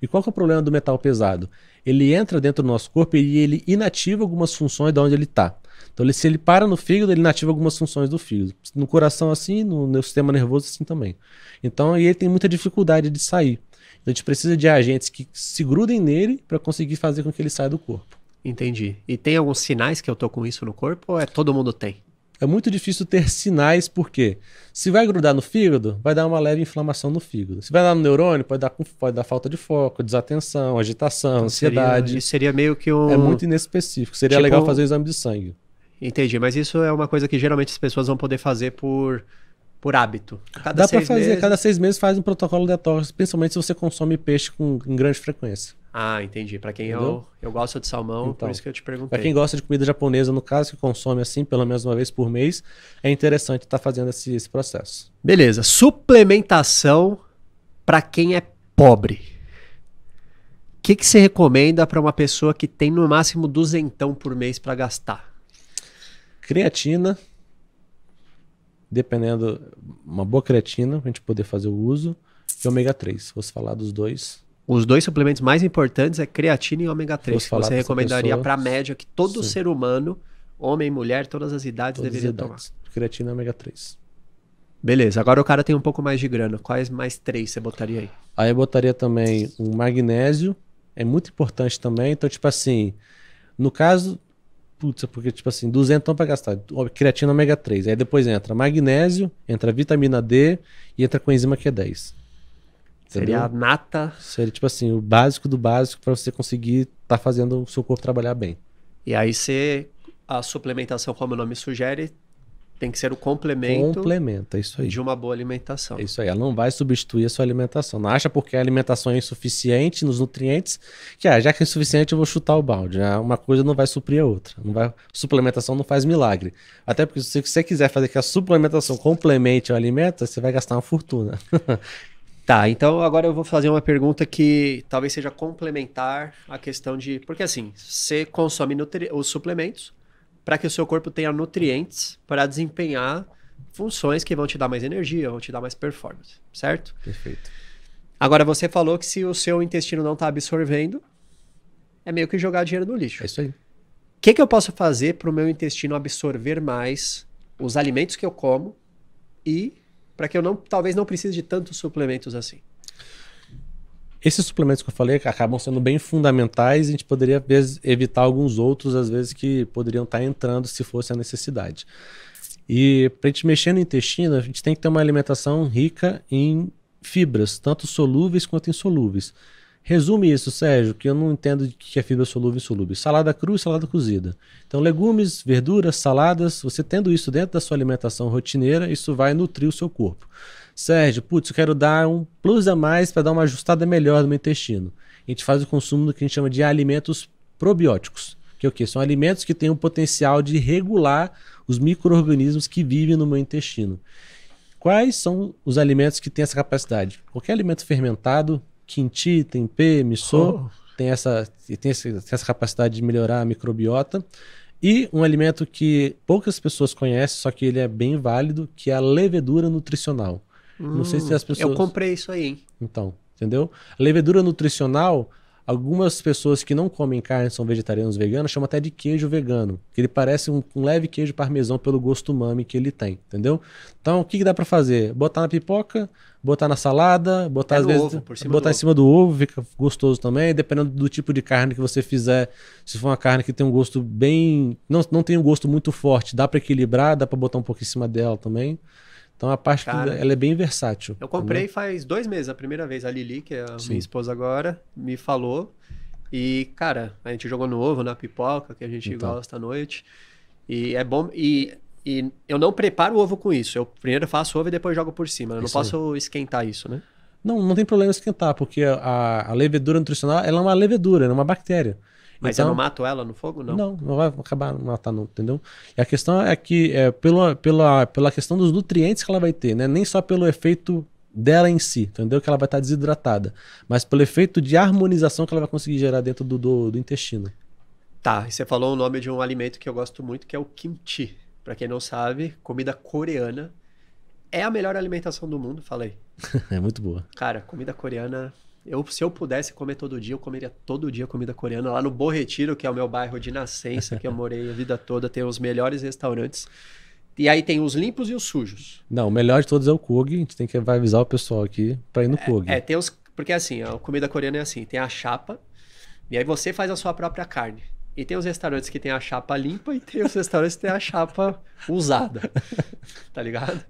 E qual que é o problema do metal pesado? Ele entra dentro do nosso corpo e ele inativa algumas funções de onde ele está. Então, ele, se ele para no fígado, ele inativa algumas funções do fígado. No coração, assim, no, no sistema nervoso, assim também. Então, ele tem muita dificuldade de sair. Então a gente precisa de agentes que se grudem nele para conseguir fazer com que ele saia do corpo. Entendi. E tem alguns sinais que eu tô com isso no corpo ou é todo mundo tem? É muito difícil ter sinais, porque se vai grudar no fígado, vai dar uma leve inflamação no fígado. Se vai dar no neurônio, pode dar, pode dar falta de foco, desatenção, agitação, então, ansiedade. Seria, seria meio que um. É muito inespecífico. Seria tipo... legal fazer o exame de sangue. Entendi, mas isso é uma coisa que geralmente as pessoas vão poder fazer por, por hábito. Cada Dá para fazer, meses... cada seis meses faz um protocolo detox, principalmente se você consome peixe com, em grande frequência. Ah, entendi. Para quem eu, eu gosto de salmão, então, por isso que eu te perguntei. Para quem gosta de comida japonesa, no caso, que consome assim, pelo menos uma vez por mês, é interessante estar tá fazendo esse, esse processo. Beleza. Suplementação para quem é pobre. O que, que você recomenda para uma pessoa que tem no máximo duzentão por mês para gastar? Creatina, dependendo, uma boa creatina, para a gente poder fazer o uso, e ômega 3. Se fosse falar dos dois, os dois suplementos mais importantes é creatina e ômega 3. Que você recomendaria para a média que todo Sim. ser humano, homem, mulher, todas as idades, todas deveria tomar. Creatina e ômega 3. Beleza, agora o cara tem um pouco mais de grana. Quais mais três você botaria aí? Aí eu botaria também um magnésio, é muito importante também. Então, tipo assim, no caso, putz, porque tipo assim, 200 para gastar, creatina ômega 3. Aí depois entra magnésio, entra vitamina D e entra coenzima Q10. Seria a nata. Seria tipo assim, o básico do básico para você conseguir estar tá fazendo o seu corpo trabalhar bem. E aí você, a suplementação, como o nome sugere, tem que ser o complemento. Complementa, isso aí. De uma boa alimentação. É isso aí. Ela não vai substituir a sua alimentação. Não acha porque a alimentação é insuficiente nos nutrientes, que ah, já que é insuficiente eu vou chutar o balde. Ah, uma coisa não vai suprir a outra. Não vai, suplementação não faz milagre. Até porque se você quiser fazer que a suplementação complemente o alimento, você vai gastar uma fortuna. Tá, então agora eu vou fazer uma pergunta que talvez seja complementar à questão de. Porque assim, você consome os suplementos para que o seu corpo tenha nutrientes para desempenhar funções que vão te dar mais energia, vão te dar mais performance, certo? Perfeito. Agora você falou que se o seu intestino não está absorvendo, é meio que jogar dinheiro no lixo. É isso aí. O que, que eu posso fazer para o meu intestino absorver mais os alimentos que eu como e para que eu não, talvez não precise de tantos suplementos assim. Esses suplementos que eu falei acabam sendo bem fundamentais e a gente poderia evitar alguns outros, às vezes, que poderiam estar entrando se fosse a necessidade. E para a gente mexer no intestino, a gente tem que ter uma alimentação rica em fibras, tanto solúveis quanto insolúveis. Resume isso, Sérgio, que eu não entendo o que é fibra solúvel e insolúvel. Salada crua e salada cozida. Então, legumes, verduras, saladas, você tendo isso dentro da sua alimentação rotineira, isso vai nutrir o seu corpo. Sérgio, putz, eu quero dar um plus a mais para dar uma ajustada melhor no meu intestino. A gente faz o consumo do que a gente chama de alimentos probióticos. Que é o quê? São alimentos que têm o potencial de regular os micro-organismos que vivem no meu intestino. Quais são os alimentos que têm essa capacidade? Qualquer alimento fermentado, kimchi, tempê, miso, oh. tem, essa, tem, essa, tem essa capacidade de melhorar a microbiota. E um alimento que poucas pessoas conhecem, só que ele é bem válido, que é a levedura nutricional. Hum, Não sei se as hum, pessoas. Eu comprei isso aí, hein? Então, entendeu? A levedura nutricional Algumas pessoas que não comem carne, são vegetarianos veganos, chamam até de queijo vegano, que ele parece um, um leve queijo parmesão pelo gosto umami que ele tem, entendeu? Então, o que, que dá para fazer? Botar na pipoca, botar na salada, botar é às vezes, ovo, botar em cima do ovo, fica gostoso também, dependendo do tipo de carne que você fizer. Se for uma carne que tem um gosto bem, não, não tem um gosto muito forte, dá para equilibrar, dá para botar um pouco em cima dela também. Então a parte Cara, que ela é bem versátil. Eu comprei entendeu? faz dois meses, a primeira vez. A Lili, que é a Sim. minha esposa agora, me falou. E, cara, a gente jogou no ovo, na pipoca, que a gente então. gosta à noite. E é bom. E, e eu não preparo o ovo com isso. Eu primeiro faço ovo e depois jogo por cima. Eu não posso aí. esquentar isso, né? Não, não tem problema esquentar, porque a, a levedura nutricional ela é uma levedura, é uma bactéria. Mas então, eu não mato ela no fogo, não? Não, não vai acabar matando, entendeu? E a questão é que é pela, pela, pela questão dos nutrientes que ela vai ter, né? Nem só pelo efeito dela em si, entendeu? Que ela vai estar desidratada, mas pelo efeito de harmonização que ela vai conseguir gerar dentro do, do, do intestino. Tá, e você falou o nome de um alimento que eu gosto muito, que é o kimchi. Para quem não sabe, comida coreana. É a melhor alimentação do mundo, falei. é muito boa. Cara, comida coreana eu, se eu pudesse comer todo dia, eu comeria todo dia comida coreana. Lá no Bom Retiro, que é o meu bairro de nascença, que eu morei a vida toda, tem os melhores restaurantes. E aí tem os limpos e os sujos. Não, o melhor de todos é o Kog. A gente tem que avisar o pessoal aqui para ir no é, Kog. É, tem os, Porque assim, a comida coreana é assim, tem a chapa, e aí você faz a sua própria carne. E tem os restaurantes que tem a chapa limpa e tem os restaurantes que tem a chapa usada. tá ligado?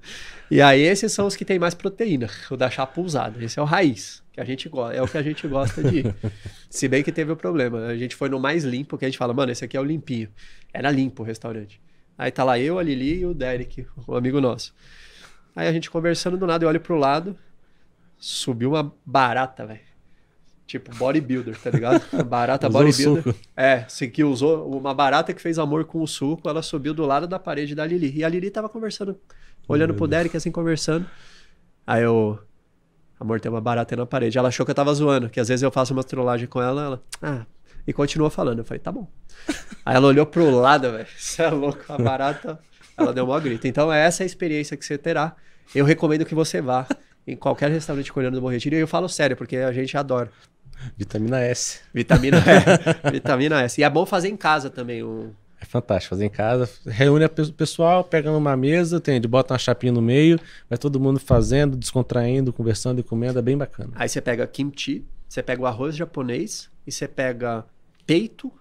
E aí esses são os que tem mais proteína, o da chapa usada. Esse é o raiz, que a gente gosta, é o que a gente gosta de ir. Se bem que teve o problema, a gente foi no mais limpo, que a gente fala, mano, esse aqui é o limpinho. Era limpo o restaurante. Aí tá lá eu, a Lili e o Derek, o amigo nosso. Aí a gente conversando do nada, eu olho pro lado, subiu uma barata, velho. Tipo, bodybuilder, tá ligado? Barata Usou bodybuilder. É, se que usou uma barata que fez amor com o suco, ela subiu do lado da parede da Lili. E a Lili tava conversando, olhando pro Derek, assim, conversando. Aí eu. Amor, tem uma barata aí na parede. Ela achou que eu tava zoando, que às vezes eu faço uma trollagem com ela, ela. Ah. E continuou falando. Eu falei, tá bom. Aí ela olhou pro lado, velho. Você é louco, a barata. Ela deu uma grita. Então, essa é a experiência que você terá. Eu recomendo que você vá em qualquer restaurante coreano do Bom Retiro. E eu falo sério, porque a gente adora. Vitamina S. Vitamina E. Vitamina S. E é bom fazer em casa também. O... É fantástico fazer em casa. Reúne o pessoal, pega numa mesa, tem, bota uma chapinha no meio, vai todo mundo fazendo, descontraindo, conversando e comendo, é bem bacana. Aí você pega kimchi, você pega o arroz japonês e você pega peito.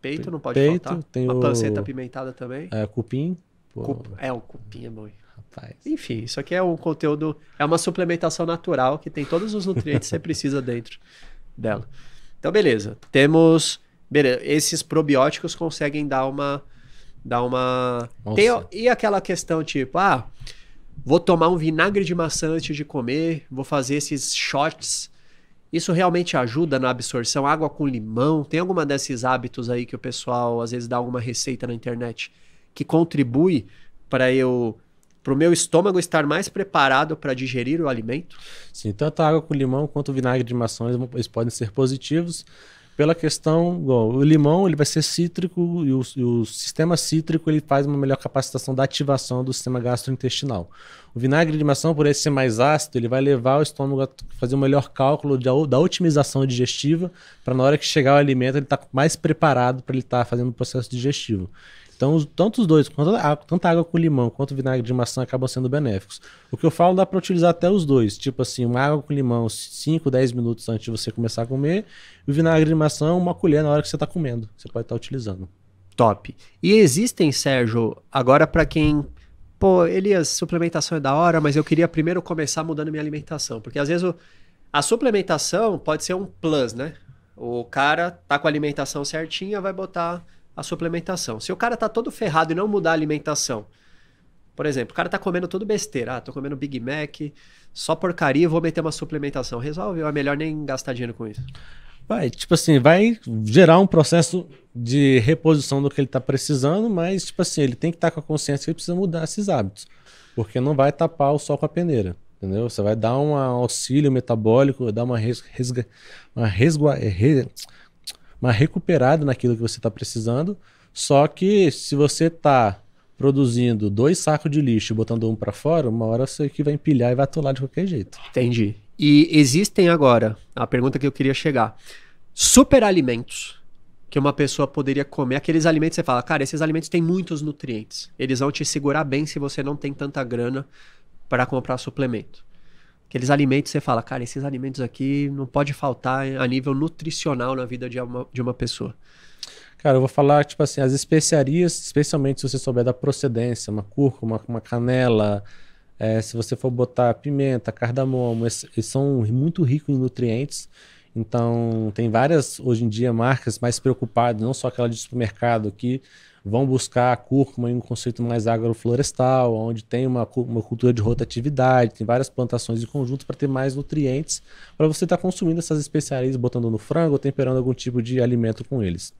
Peito não pode Peito, faltar. tem Uma o- panceta apimentada também. É, cupim. Pô, É, o cupim é bom. Rapaz. Enfim, isso aqui é um conteúdo, é uma suplementação natural que tem todos os nutrientes que você precisa dentro dela. Então, beleza. Temos. Beleza, esses probióticos conseguem dar uma. Dar uma. Tem, e aquela questão tipo, ah, vou tomar um vinagre de maçã antes de comer, vou fazer esses shots. Isso realmente ajuda na absorção? Água com limão? Tem alguma desses hábitos aí que o pessoal às vezes dá alguma receita na internet que contribui para eu para o meu estômago estar mais preparado para digerir o alimento? Sim, tanto a água com limão quanto o vinagre de maçã, eles, podem ser positivos pela questão, o limão ele vai ser cítrico e o, e o sistema cítrico ele faz uma melhor capacitação da ativação do sistema gastrointestinal. O vinagre de maçã, por ele ser mais ácido, ele vai levar o estômago a fazer um melhor cálculo de, da otimização digestiva para na hora que chegar o alimento ele estar mais preparado para ele estar fazendo o processo digestivo. Então, tanto os dois, quanto a, tanto a água com limão quanto o vinagre de maçã acabam sendo benéficos. O que eu falo dá para utilizar até os dois. Tipo assim, uma água com limão 5, 10 minutos antes de você começar a comer. E o vinagre de maçã, uma colher na hora que você está comendo. Você pode estar utilizando. Top. E existem, Sérgio, agora para quem. Pô, Elias, suplementação é da hora, mas eu queria primeiro começar mudando minha alimentação. Porque às vezes o- a suplementação pode ser um plus, né? O cara tá com a alimentação certinha, vai botar a suplementação. Se o cara tá todo ferrado e não mudar a alimentação, por exemplo, o cara tá comendo tudo besteira, ah, tô comendo Big Mac, só porcaria, vou meter uma suplementação. Resolve, é melhor nem gastar dinheiro com isso. Vai, tipo assim, vai gerar um processo de reposição do que ele está precisando, mas, tipo assim, ele tem que estar com a consciência que ele precisa mudar esses hábitos. Porque não vai tapar o sol com a peneira. Entendeu? Você vai dar um auxílio metabólico, dar uma, res, resga, uma, resgua, re, uma recuperada naquilo que você está precisando. Só que se você está produzindo dois sacos de lixo e botando um para fora, uma hora você que vai empilhar e vai atolar de qualquer jeito. Entendi. E existem agora, a pergunta que eu queria chegar, superalimentos que uma pessoa poderia comer, aqueles alimentos você fala, cara, esses alimentos têm muitos nutrientes. Eles vão te segurar bem se você não tem tanta grana para comprar suplemento. Aqueles alimentos você fala, cara, esses alimentos aqui não pode faltar a nível nutricional na vida de uma, de uma pessoa. Cara, eu vou falar, tipo assim, as especiarias, especialmente se você souber da procedência, uma cúrcuma, uma canela, é, se você for botar pimenta, cardamomo, esses, eles são muito ricos em nutrientes. Então, tem várias, hoje em dia, marcas mais preocupadas, não só aquela de supermercado, que vão buscar a cúrcuma em um conceito mais agroflorestal, onde tem uma, uma cultura de rotatividade, tem várias plantações em conjunto para ter mais nutrientes, para você estar consumindo essas especiarias, botando no frango ou temperando algum tipo de alimento com eles.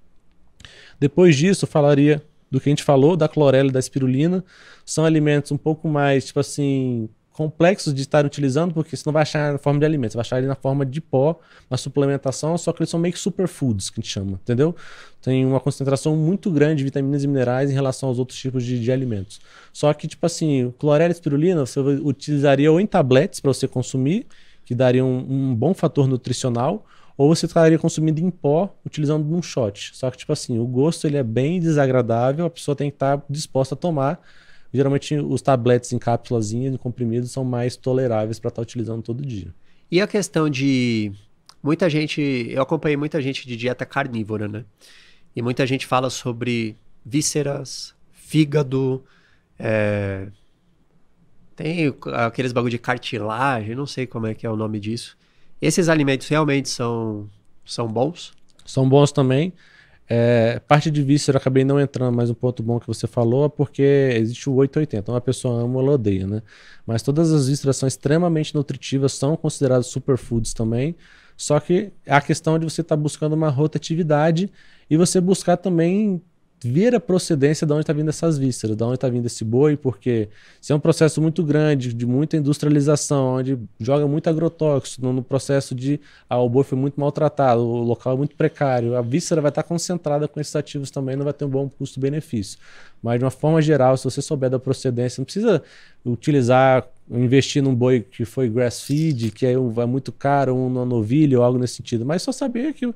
Depois disso, falaria do que a gente falou, da clorela e da espirulina. São alimentos um pouco mais, tipo assim, complexos de estar utilizando, porque você não vai achar na forma de alimento, você vai achar ele na forma de pó, na suplementação, só que eles são meio que superfoods, que a gente chama, entendeu? Tem uma concentração muito grande de vitaminas e minerais em relação aos outros tipos de, de alimentos. Só que, tipo assim, clorela e espirulina você utilizaria ou em tabletes para você consumir, que daria um, um bom fator nutricional, ou você estaria consumindo em pó, utilizando num shot. Só que, tipo assim, o gosto ele é bem desagradável, a pessoa tem que estar disposta a tomar. Geralmente os tabletes em cápsulazinha, em comprimidos, são mais toleráveis para estar utilizando todo dia. E a questão de muita gente, eu acompanhei muita gente de dieta carnívora, né? E muita gente fala sobre vísceras, fígado, é... tem aqueles bagulho de cartilagem, não sei como é que é o nome disso. Esses alimentos realmente são, são bons? São bons também. É, parte de víscera, eu acabei não entrando, mas um ponto bom que você falou é porque existe o 880. Uma pessoa ama ou odeia, né? Mas todas as vísceras são extremamente nutritivas, são consideradas superfoods também. Só que a questão de você estar tá buscando uma rotatividade e você buscar também ver a procedência de onde está vindo essas vísceras, de onde está vindo esse boi, porque se é um processo muito grande, de muita industrialização, onde joga muito agrotóxico no, no processo de ah, o boi foi muito maltratado, o local é muito precário, a víscera vai estar tá concentrada com esses ativos também, não vai ter um bom custo-benefício. Mas de uma forma geral, se você souber da procedência, não precisa utilizar, investir num boi que foi grass feed, que é, vai muito caro, um novilho ou algo nesse sentido, mas só saber que o,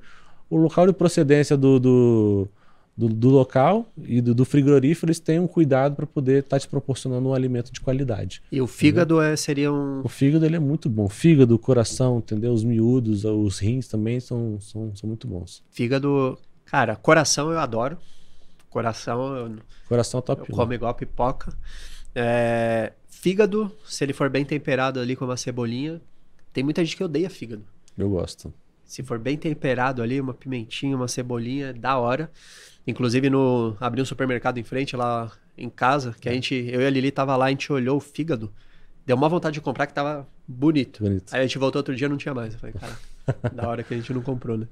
o local de procedência do, do do, do local e do, do, frigorífero, eles têm um cuidado para poder estar tá te proporcionando um alimento de qualidade. E o fígado é, seria um. O fígado ele é muito bom. Fígado, coração, entendeu? Os miúdos, os rins também são, são, são muito bons. Fígado, cara, coração eu adoro. Coração eu. Coração top. Eu como igual pipoca. É, fígado, se ele for bem temperado ali com uma cebolinha. Tem muita gente que odeia fígado. Eu gosto. Se for bem temperado ali, uma pimentinha, uma cebolinha, da hora. Inclusive, no abri um supermercado em frente lá em casa, que a é. gente, eu e a Lili tava lá, a gente olhou o fígado, deu uma vontade de comprar que tava bonito. bonito. Aí a gente voltou outro dia não tinha mais. Eu falei, cara, da hora que a gente não comprou, né?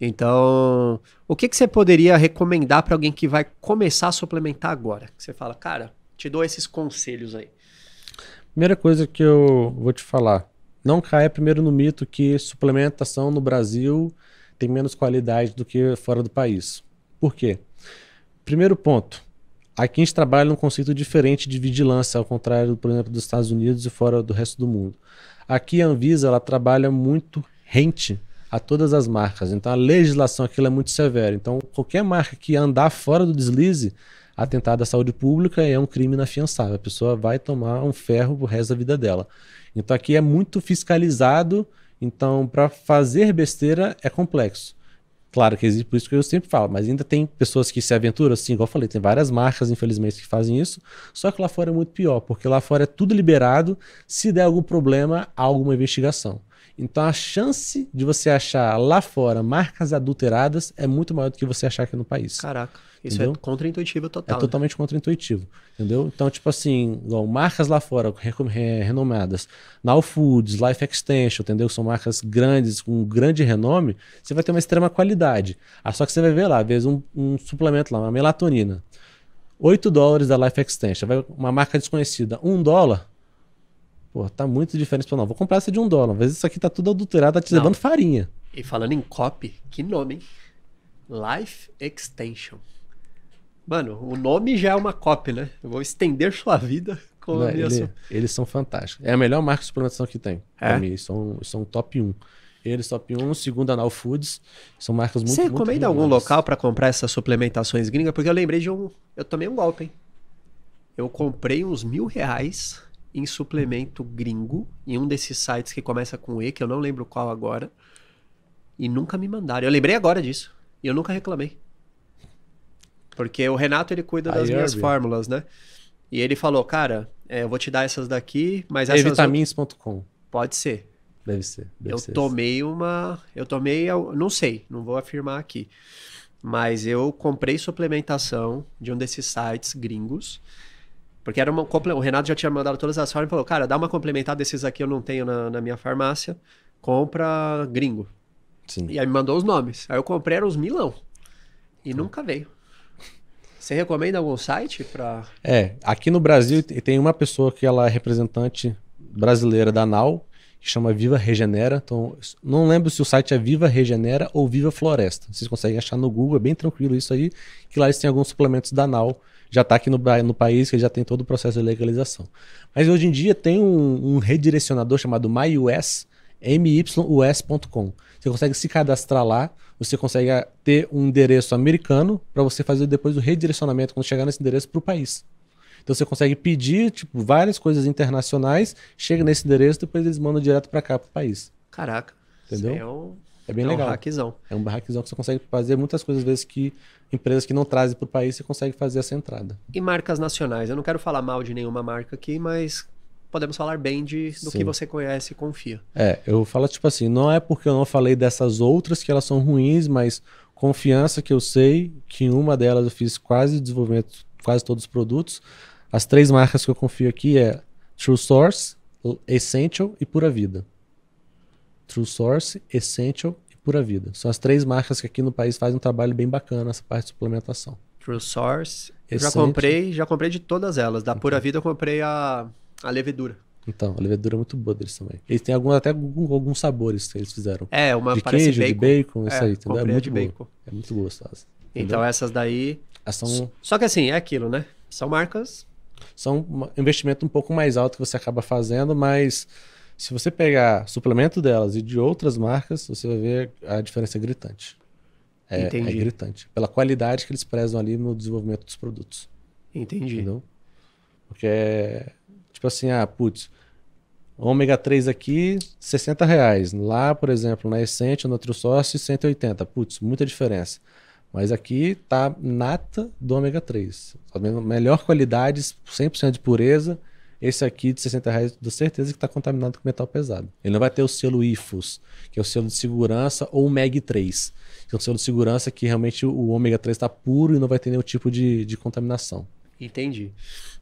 Então, o que, que você poderia recomendar para alguém que vai começar a suplementar agora? Que você fala, cara, te dou esses conselhos aí. Primeira coisa que eu vou te falar, não caia primeiro no mito que suplementação no Brasil tem menos qualidade do que fora do país. Por quê? Primeiro ponto. Aqui a gente trabalha num conceito diferente de vigilância, ao contrário, por exemplo, dos Estados Unidos e fora do resto do mundo. Aqui a Anvisa ela trabalha muito rente a todas as marcas. Então a legislação aqui é muito severa. Então qualquer marca que andar fora do deslize, atentado à saúde pública é um crime inafiançável. A pessoa vai tomar um ferro pro resto da vida dela. Então aqui é muito fiscalizado. Então para fazer besteira é complexo. Claro que existe, por isso que eu sempre falo, mas ainda tem pessoas que se aventuram, assim, igual eu falei, tem várias marcas, infelizmente, que fazem isso, só que lá fora é muito pior, porque lá fora é tudo liberado, se der algum problema, há alguma investigação. Então a chance de você achar lá fora marcas adulteradas é muito maior do que você achar aqui no país. Caraca. Isso é entendeu? é contra-intuitivo total. É né? totalmente contra-intuitivo, entendeu? Então, tipo assim, igual, marcas lá fora renomadas, Now Foods, Life Extension, entendeu? São marcas grandes, com grande renome, você vai ter uma extrema qualidade. Ah, só que você vai ver lá, às vezes um, um suplemento lá, uma melatonina, 8 dólares da Life Extension, vai uma marca desconhecida, 1 dólar, Pô, tá muito diferente. Não, vou comprar essa de um dólar. Às vezes isso aqui tá tudo adulterado, tá te levando farinha. E falando em copy, que nome, hein? Life Extension. Mano, o nome já é uma cópia, né? Eu vou estender sua vida com Não, a minha ele, Eles são fantásticos. É a melhor marca de suplementação que tem. É? Pra mim, eles são, são top 1. Eles top 1, segundo a Now Foods. São marcas muito Você recomenda algum local para comprar essas suplementações gringas? Porque eu lembrei de um. Eu tomei um golpe, hein? Eu comprei uns mil reais em suplemento gringo em um desses sites que começa com E, que eu não lembro qual agora. E nunca me mandaram. Eu lembrei agora disso. E eu nunca reclamei. Porque o Renato ele cuida das minhas fórmulas, né? E ele falou, cara, é, eu vou te dar essas daqui, mas essas. Vitamins.com. Pode ser. Deve ser. Deve eu ser tomei esse. uma. Eu tomei. Não sei, não vou afirmar aqui. Mas eu comprei suplementação de um desses sites gringos. Porque era uma. O Renato já tinha mandado todas as formas e falou: cara, dá uma complementar desses aqui eu não tenho na, na minha farmácia. Compra gringo. Sim. E aí me mandou os nomes. Aí eu comprei, eram os milão. E nunca veio. Você recomenda algum site para? É, aqui no Brasil tem uma pessoa que ela é representante brasileira da NAU, que chama Viva Regenera. Então, não lembro se o site é Viva Regenera ou Viva Floresta. Vocês conseguem achar no Google, é bem tranquilo isso aí, que lá eles têm alguns suplementos da NAU. Já está aqui no, no país, que já tem todo o processo de legalização. Mas hoje em dia tem um, um redirecionador chamado MyUS, mys.com. Você consegue se cadastrar lá, você consegue ter um endereço americano para você fazer depois o redirecionamento quando chegar nesse endereço para o país. Então você consegue pedir tipo, várias coisas internacionais, chega nesse endereço, depois eles mandam direto para cá, para o país. Caraca. Entendeu? É, É bem é legal. um hackzão. É um barraquezão que você consegue fazer muitas coisas, às vezes, que empresas que não trazem para o país, você consegue fazer essa entrada. E marcas nacionais? Eu não quero falar mal de nenhuma marca aqui, mas podemos falar bem de, do Sim. que você conhece e confia. É, eu falo tipo assim, não é porque eu não falei dessas outras que elas são ruins, mas confiança que eu sei que em uma delas eu fiz quase desenvolvimento, quase todos os produtos. As três marcas que eu confio aqui é True Source, Essential e Pura Vida. True Source, Essential e Pura Vida. São as três marcas que aqui no país fazem um trabalho bem bacana nessa parte de suplementação. True Source. Eu já Essential. comprei, já comprei de todas elas. Da Pura Vida eu comprei a, a levedura. Então, a levedura é muito boa deles também. Eles têm algum, até algum- alguns sabores que eles fizeram. É, uma de queijo, bacon. de bacon, isso É, aí, entendeu? É muito de boa. bacon. É muito gostosa. Então essas daí. São Só que assim, é aquilo, né? São marcas. são um investimento um pouco mais alto que você acaba fazendo, mas se você pegar suplemento delas e de outras marcas, você vai ver a diferença é gritante. É, Entendi. é gritante. Pela qualidade que eles prezam ali no desenvolvimento dos produtos. Entendi. Entendeu? Porque é tipo assim, ah, putz, ômega 3 aqui, 60 reais. Lá, por exemplo, na Essential, na Nutrisource, 180. Putz, muita diferença. Mas aqui tá nata do ômega 3. Tá vendo? Melhor qualidade, 100% de pureza. Esse aqui de 60 reais, dou certeza que está contaminado com metal pesado. Ele não vai ter o selo IFOS, que é o selo de segurança, ou o MEG3, que é o selo de segurança que realmente o ômega 3 está puro e não vai ter nenhum tipo de, de contaminação. Entendi.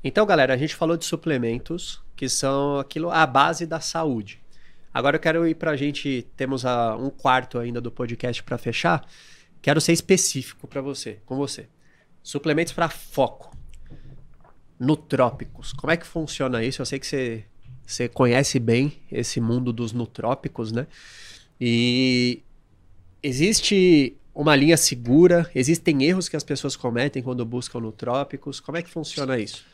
Então, galera, a gente falou de suplementos, que são aquilo a base da saúde. Agora eu quero ir pra gente, temos a, um quarto ainda do podcast para fechar. Quero ser específico para você, com você. Suplementos para foco. Nutrópicos. Como é que funciona isso? Eu sei que você, você conhece bem esse mundo dos nutrópicos, né? E existe uma linha segura? Existem erros que as pessoas cometem quando buscam nutrópicos? Como é que funciona isso?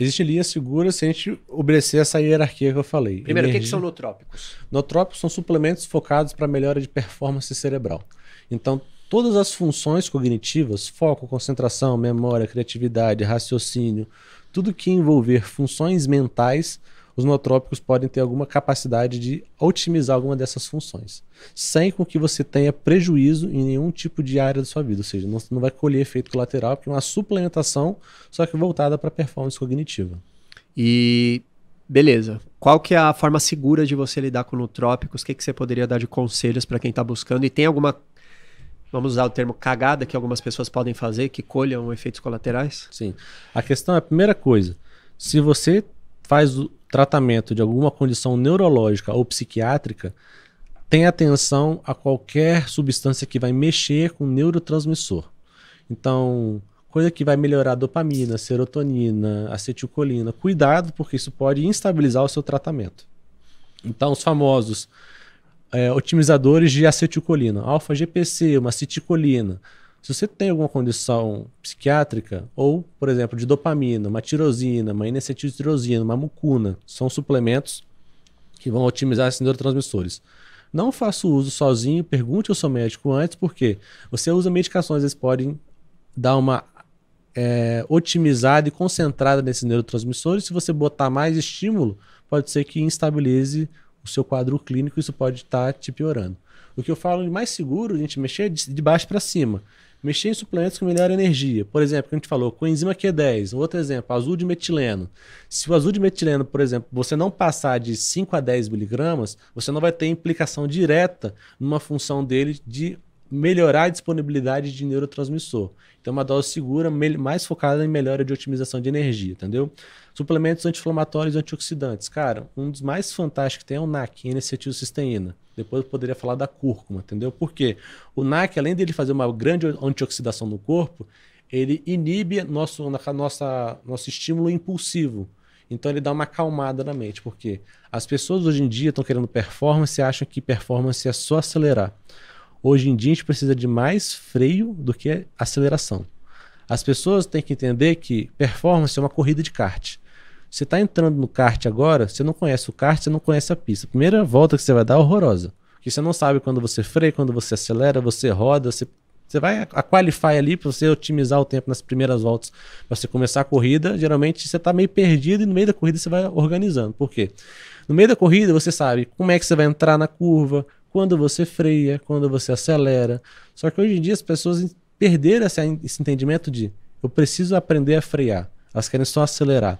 Existe linha segura se a gente obedecer essa hierarquia que eu falei. Primeiro, o que, que Energia- são nutrópicos? Notrópicos são suplementos focados para melhora de performance cerebral. Então, todas as funções cognitivas, foco, concentração, memória, criatividade, raciocínio, tudo que envolver funções mentais, os notrópicos podem ter alguma capacidade de otimizar alguma dessas funções, sem com que você tenha prejuízo em nenhum tipo de área da sua vida, ou seja, não, não vai colher efeito colateral, porque é uma suplementação, só que voltada para performance cognitiva. E beleza. Qual que é a forma segura de você lidar com nutrópicos? O que, que você poderia dar de conselhos para quem está buscando? E tem alguma, vamos usar o termo cagada que algumas pessoas podem fazer que colham efeitos colaterais? Sim. A questão é a primeira coisa. Se você faz o tratamento de alguma condição neurológica ou psiquiátrica, tenha atenção a qualquer substância que vai mexer com o neurotransmissor. Então, coisa que vai melhorar dopamina, serotonina, acetilcolina. Cuidado, porque isso pode instabilizar o seu tratamento. Então, os famosos é, otimizadores de acetilcolina, alfa-GPC, uma aceticolina. Se você tem alguma condição psiquiátrica, ou, por exemplo, de dopamina, uma tirosina, uma N-acetiltirosina, uma mucuna, são suplementos que vão otimizar esses neurotransmissores. Não faça o uso sozinho, pergunte ao seu médico antes, porque você usa medicações, eles podem dar uma é, otimizada e concentrada nesses neurotransmissores. Se você botar mais estímulo, pode ser que instabilize o seu quadro clínico, isso pode estar te piorando. O que eu falo de mais seguro, a gente mexer de, de baixo para cima. Mexer em suplementos com melhor energia. Por exemplo, que a gente falou, coenzima Q10. Outro exemplo, azul de metileno. Se o azul de metileno, por exemplo, você não passar de 5 a 10 miligramas, você não vai ter implicação direta numa função dele de melhorar a disponibilidade de neurotransmissor. Então, uma dose segura, mais focada em melhora de otimização de energia, entendeu? Suplementos anti-inflamatórios e antioxidantes. Cara, um dos mais fantásticos que tem é o NAC, N-acetilcisteína. Depois eu poderia falar da cúrcuma, entendeu? Por quê? O NAC, além dele fazer uma grande antioxidação no corpo, ele inibe nosso, nossa, nosso estímulo impulsivo. Então ele dá uma acalmada na mente, porque as pessoas hoje em dia estão querendo performance e acham que performance é só acelerar. Hoje em dia a gente precisa de mais freio do que aceleração. As pessoas têm que entender que performance é uma corrida de kart. Você está entrando no kart agora, você não conhece o kart, você não conhece a pista. A primeira volta que você vai dar é horrorosa. Porque você não sabe quando você freia, quando você acelera, você roda, você Você vai a qualify ali para você otimizar o tempo nas primeiras voltas, para você começar a corrida. Geralmente você está meio perdido e no meio da corrida você vai organizando. Por quê? No meio da corrida você sabe como é que você vai entrar na curva, quando você freia, quando você acelera. Só que hoje em dia as pessoas perderam esse, esse entendimento de eu preciso aprender a frear. Elas querem só acelerar.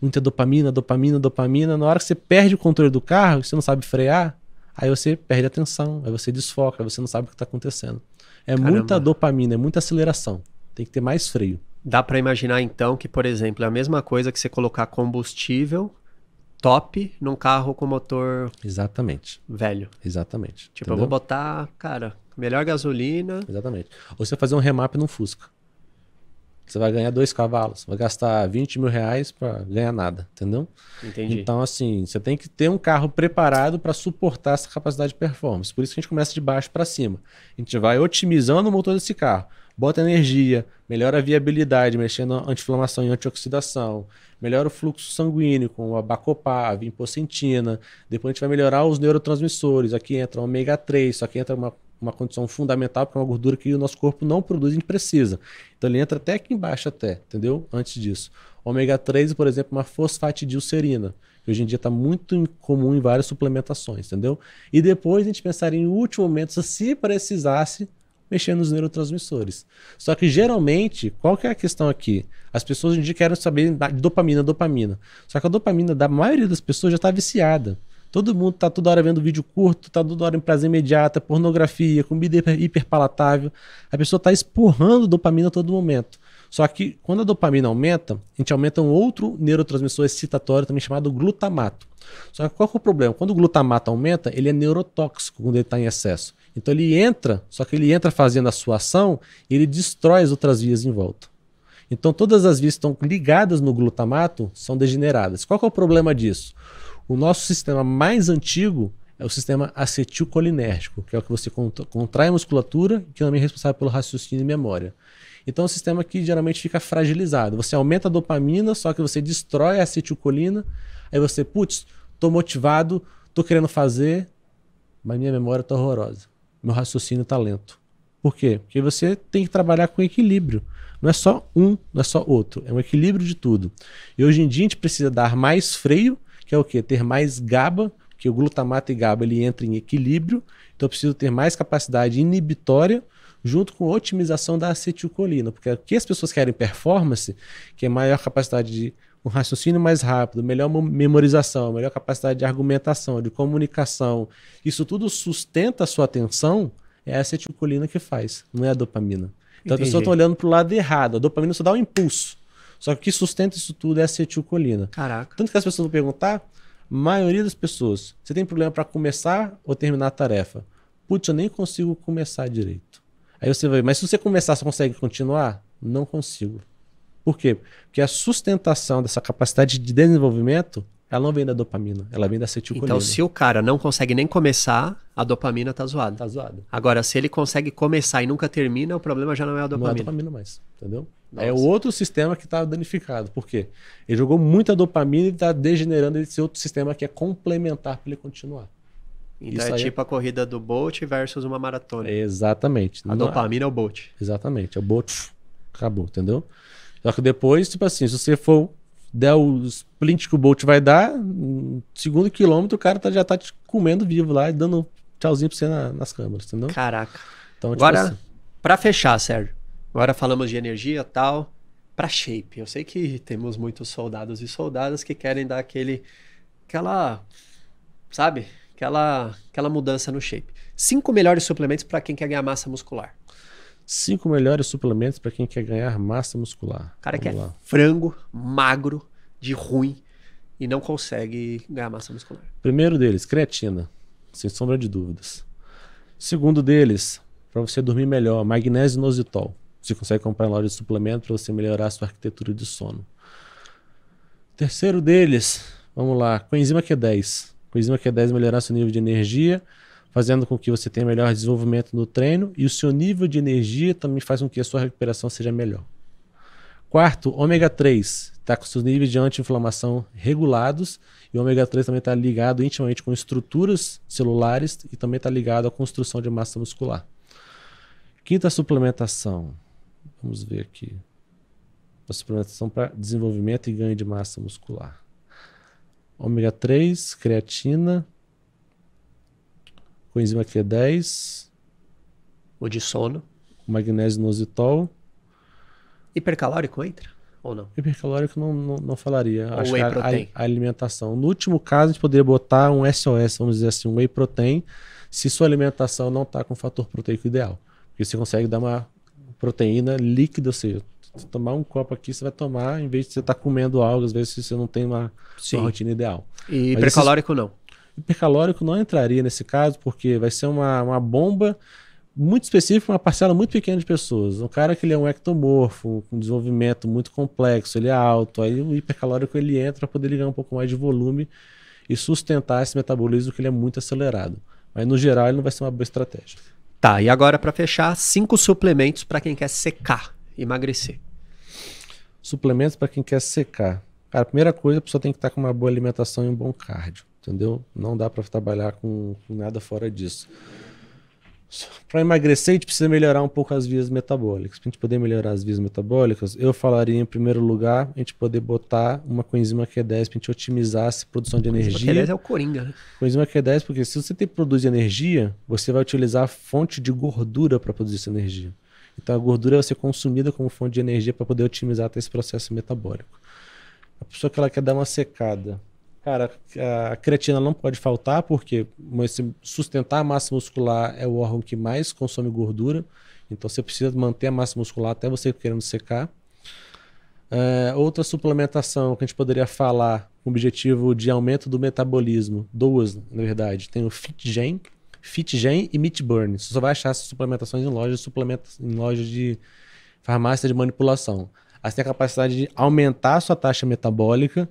Muita dopamina, dopamina, dopamina. Na hora que você perde o controle do carro, você não sabe frear, aí você perde a atenção, aí você desfoca, aí você não sabe o que está acontecendo. É Caramba. muita dopamina, é muita aceleração. Tem que ter mais freio. Dá para imaginar então que, por exemplo, é a mesma coisa que você colocar combustível top num carro com motor Exatamente. velho. Exatamente. Tipo, Entendeu? eu vou botar, cara, melhor gasolina. Exatamente. Ou você fazer um remap num Fusca. Você vai ganhar dois cavalos, vai gastar 20 mil reais para ganhar nada, entendeu? Entendi. Então, assim, você tem que ter um carro preparado para suportar essa capacidade de performance. Por isso que a gente começa de baixo para cima. A gente vai otimizando o motor desse carro bota energia, melhora a viabilidade, mexendo anti-inflamação e antioxidação, melhora o fluxo sanguíneo com a bacopá, a vinpocentina, depois a gente vai melhorar os neurotransmissores, aqui entra o ômega 3, só que entra uma, uma condição fundamental, porque é uma gordura que o nosso corpo não produz, gente precisa. Então ele entra até aqui embaixo até, entendeu? Antes disso. Ômega 3, por exemplo, uma fosfatidilcerina, que hoje em dia está muito comum em várias suplementações, entendeu? E depois a gente pensaria em último momento, se precisasse, mexer nos neurotransmissores. Só que geralmente, qual que é a questão aqui? As pessoas hoje em dia querem saber de dopamina, dopamina. Só que a dopamina da maioria das pessoas já está viciada. Todo mundo está toda hora vendo vídeo curto, está toda hora em prazer imediata, pornografia, comida hiperpalatável. A pessoa está esporrando dopamina a todo momento. Só que quando a dopamina aumenta, a gente aumenta um outro neurotransmissor excitatório também chamado glutamato. Só que qual que é o problema? Quando o glutamato aumenta, ele é neurotóxico quando ele está em excesso. Então ele entra, só que ele entra fazendo a sua ação e ele destrói as outras vias em volta. Então todas as vias que estão ligadas no glutamato são degeneradas. Qual é o problema disso? O nosso sistema mais antigo é o sistema acetilcolinérgico, que é o que você contrai a musculatura, que também é responsável pelo raciocínio e memória. Então é um sistema que geralmente fica fragilizado. Você aumenta a dopamina, só que você destrói a acetilcolina, aí você, putz, tô motivado, tô querendo fazer, mas minha memória tá horrorosa meu raciocínio está lento. Por quê? Porque você tem que trabalhar com equilíbrio. Não é só um, não é só outro. É um equilíbrio de tudo. E hoje em dia a gente precisa dar mais freio, que é o quê? Ter mais GABA, que o glutamato e GABA ele entra em equilíbrio. Então eu preciso ter mais capacidade inibitória junto com otimização da acetilcolina. Porque o que as pessoas querem performance, que é maior capacidade de um raciocínio mais rápido, melhor memorização, melhor capacidade de argumentação, de comunicação, isso tudo sustenta a sua atenção, é a acetilcolina que faz, não é a dopamina. Então Entendi. a pessoa está olhando para o lado errado. A dopamina só dá um impulso. Só que o que sustenta isso tudo é a acetilcolina. Caraca. Tanto que as pessoas vão perguntar, maioria das pessoas, você tem problema para começar ou terminar a tarefa? Putz, eu nem consigo começar direito. Aí você vai, mas se você começar, você consegue continuar? Não consigo. Por quê? Porque a sustentação dessa capacidade de desenvolvimento, ela não vem da dopamina, ela vem da acetilcolina. Então, se o cara não consegue nem começar, a dopamina tá zoada. Tá zoada. Agora, se ele consegue começar e nunca termina, o problema já não é a dopamina. Não é a dopamina mais, entendeu? Nossa. É o outro sistema que está danificado. Por quê? Ele jogou muita dopamina e está degenerando esse outro sistema que é complementar para ele continuar. Então Isso é tipo é... a corrida do Bolt versus uma maratona. exatamente. A não dopamina é... é o Bolt. Exatamente. É o Bolt. Acabou, entendeu? Só que depois, tipo assim, se você for der o sprint que o Bolt vai dar, segundo quilômetro o cara tá, já tá te comendo vivo lá e dando tchauzinho pra você na, nas câmeras, entendeu? Caraca. Então, tipo Agora, assim... pra fechar, Sérgio, agora falamos de energia e tal, pra shape. Eu sei que temos muitos soldados e soldadas que querem dar aquele, aquela, sabe? Aquela, aquela mudança no shape. Cinco melhores suplementos para quem quer ganhar massa muscular. Cinco melhores suplementos para quem quer ganhar massa muscular. Cara que é frango, magro, de ruim e não consegue ganhar massa muscular. Primeiro deles, creatina, sem sombra de dúvidas. Segundo deles, para você dormir melhor, magnésio inositol. Você consegue comprar em loja de suplemento para você melhorar a sua arquitetura de sono. Terceiro deles, vamos lá, coenzima Q10. Coenzima Q10 melhorar seu nível de energia, fazendo com que você tenha melhor desenvolvimento no treino e o seu nível de energia também faz com que a sua recuperação seja melhor. Quarto, ômega 3 está com seus níveis de anti-inflamação regulados e o ômega 3 também está ligado intimamente com estruturas celulares e também está ligado à construção de massa muscular. Quinta suplementação. Vamos ver aqui. A suplementação para desenvolvimento e ganho de massa muscular. Ômega 3, creatina, coenzima Q10. O de sono. Magnésio inositol. Hipercalórico entra? Ou não? Hipercalórico não, não, não falaria. Ou Acho whey que a- protein. a, a alimentação. No último caso, a gente poderia botar um SOS, vamos dizer assim, um whey protein, se sua alimentação não está com o fator proteico ideal. Porque você consegue dar uma proteína líquida, ou seja, se tomar um copo aqui, você vai tomar, em vez de você estar comendo algo, às vezes você não tem uma, uma rotina ideal. E Mas hipercalórico não. Hipercalórico não entraria nesse caso, porque vai ser uma, uma bomba muito específica uma parcela muito pequena de pessoas. Um cara que ele é um ectomorfo, com desenvolvimento muito complexo, ele é alto, aí o hipercalórico ele entra para poder ligar um pouco mais de volume e sustentar esse metabolismo que ele é muito acelerado. Mas no geral ele não vai ser uma boa estratégia. Tá, e agora para fechar, cinco suplementos para quem quer secar, emagrecer. Suplementos para quem quer secar. Cara, a primeira coisa, a pessoa tem que estar com uma boa alimentação e um bom cardio, entendeu? Não dá para trabalhar com, com nada fora disso. Para emagrecer, a gente precisa melhorar um pouco as vias metabólicas. Para a gente poder melhorar as vias metabólicas, eu falaria em primeiro lugar a gente poder botar uma coenzima Q10 para a gente otimizar essa produção de energia. Aliás, é o Coringa, né? Coenzima Q10, porque se você tem que produzir energia, você vai utilizar a fonte de gordura para produzir essa energia. Então a gordura vai ser consumida como fonte de energia para poder otimizar até esse processo metabólico. A pessoa que ela quer dar uma secada. Cara, a creatina não pode faltar, porque você sustentar a massa muscular é o órgão que mais consome gordura. Então você precisa manter a massa muscular até você querendo secar. É, outra suplementação que a gente poderia falar com objetivo de aumento do metabolismo, duas, na verdade, tem o FitGen, FitGen e MeatBurn. Você só vai achar essas suplementações em lojas, em lojas de farmácia de manipulação. Elas têm a capacidade de aumentar a sua taxa metabólica,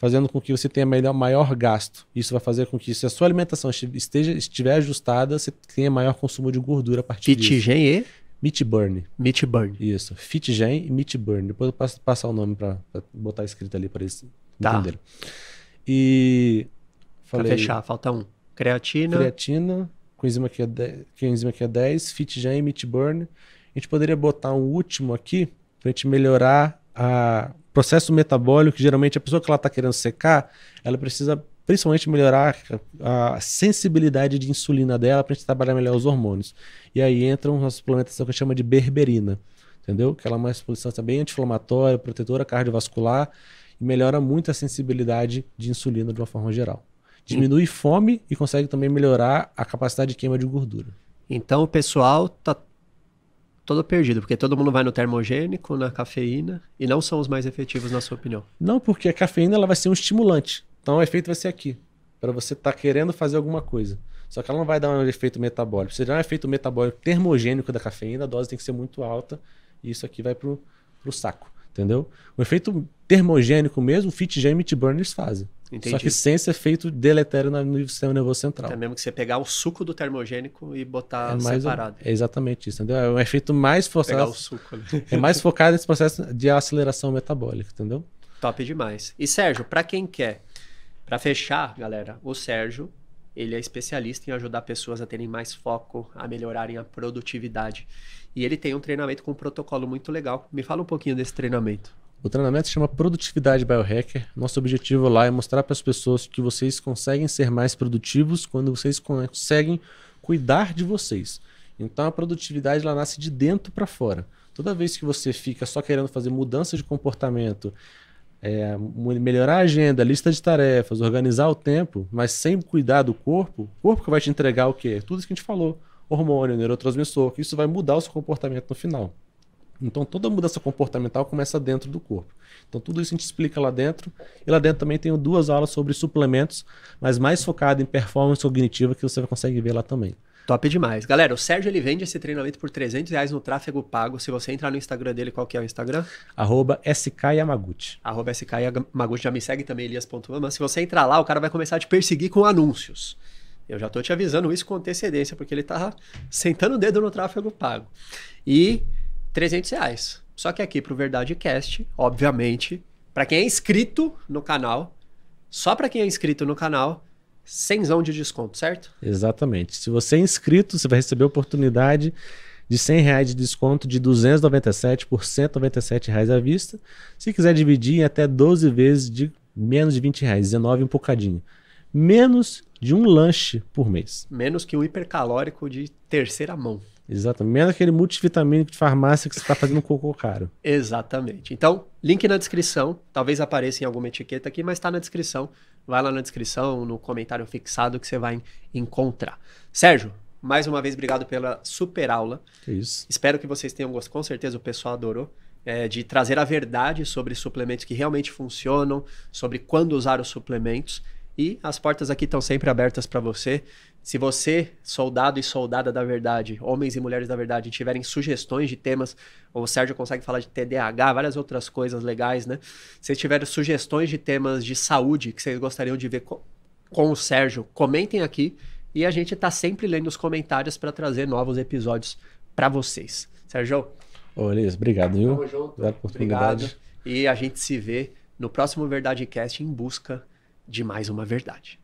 fazendo com que você tenha melhor, maior gasto. Isso vai fazer com que, se a sua alimentação esteja, estiver ajustada, você tenha maior consumo de gordura a partir disso. Fitgen e MeatBurn. Meat Burn. Isso, FitGen e MeatBurn. Depois eu passo passar o nome para botar escrito ali para eles Tá. entenderem. E Pra falei fechar, falta um. Creatina. creatina, coenzima que é 10, coenzima que é 10 FitGen e MeatBurn. A gente poderia botar um último aqui para a gente melhorar o processo metabólico. Geralmente a pessoa que ela está querendo secar, ela precisa principalmente melhorar a, a sensibilidade de insulina dela para a gente trabalhar melhor os hormônios. E aí entra uma suplementação que chama de berberina, entendeu? Que ela é uma substância bem anti-inflamatória, protetora cardiovascular e melhora muito a sensibilidade de insulina de uma forma geral. Diminui fome e consegue também melhorar a capacidade de queima de gordura. Então pessoal tá todo perdido, porque todo mundo vai no termogênico, na cafeína, e não são os mais efetivos, na sua opinião. Não, porque a cafeína ela vai ser um estimulante. Então o efeito vai ser aqui, para você estar querendo fazer alguma coisa. Só que ela não vai dar um efeito metabólico. Se der um efeito metabólico termogênico da cafeína, a dose tem que ser muito alta e isso aqui vai pro, pro saco, entendeu? O efeito termogênico mesmo, o FitGen e MeatBurn eles fazem. Entendi. Só que sem esse efeito deletério no sistema nervoso central. É mesmo que você pegar o suco do termogênico e botar É mais separado. é exatamente isso, entendeu? É um efeito mais Pegar forçado, o suco ali. é mais focado nesse processo de aceleração metabólica, entendeu? Top demais. E Sérgio, pra quem quer, Pra fechar, galera, o Sérgio, ele é especialista em ajudar pessoas a terem mais foco, a melhorarem a produtividade. E ele tem um treinamento com um protocolo muito legal. Me fala um pouquinho desse treinamento. O treinamento se chama Produtividade Biohacker. Nosso objetivo lá é mostrar para as pessoas que vocês conseguem ser mais produtivos quando vocês conseguem cuidar de vocês. Então a produtividade ela nasce de dentro para fora. Toda vez que você fica só querendo fazer mudança de comportamento, é, melhorar a agenda, lista de tarefas, organizar o tempo, mas sem cuidar do corpo, o corpo que vai te entregar o quê? Tudo isso que a gente falou. Hormônio, neurotransmissor, que isso vai mudar o seu comportamento no final. Então toda mudança comportamental começa dentro do corpo. Então tudo isso a gente explica lá dentro. E lá dentro também tenho duas aulas sobre suplementos, mas mais focado em performance cognitiva, que você consegue ver lá também. Top demais. Galera, o Sérgio ele vende esse treinamento por 300 reais no tráfego pago. Se você entrar no Instagram dele, qual que é o Instagram? Arroba SK Yamaguchi. Arroba SK Yamaguchi, já me segue também, elias.ama. Se você entrar lá, o cara vai começar a te perseguir com anúncios. Eu já tô te avisando isso com antecedência, porque ele tá sentando o dedo no tráfego pago. E 300 reais. Só que aqui pro Verdade Cast, obviamente, para quem é inscrito no canal, só para quem é inscrito no canal, cenzão de desconto, certo? Exatamente. Se você é inscrito, você vai receber a oportunidade de 100 reais de desconto de 297 por 197 reais à vista. Se quiser dividir em até 12 vezes de menos de 20 reais, 19 um bocadinho. Menos de um lanche por mês. Menos que um hipercalórico de terceira mão. Exatamente. Menos aquele multivitamínico de farmácia que você está fazendo cocô caro. Exatamente. Então, link na descrição. Talvez apareça em alguma etiqueta aqui, mas está na descrição. Vai lá na descrição, no comentário fixado que você vai encontrar. Sérgio, mais uma vez, obrigado pela super aula. Que isso. Espero que vocês tenham gostado. Com certeza o pessoal adorou. É, de trazer a verdade sobre suplementos que realmente funcionam, sobre quando usar os suplementos. E as portas aqui estão sempre abertas para você. Se você, soldado e soldada da verdade, homens e mulheres da verdade, tiverem sugestões de temas, ou o Sérgio consegue falar de TDAH, várias outras coisas legais, né? Se tiverem sugestões de temas de saúde que vocês gostariam de ver com, com o Sérgio, comentem aqui e a gente está sempre lendo os comentários para trazer novos episódios para vocês. Sérgio? Ô, Elias, obrigado, viu? Tamo junto. Obrigado por oportunidade. Obrigado. E a gente se vê no próximo Verdade Cast em busca de mais uma verdade.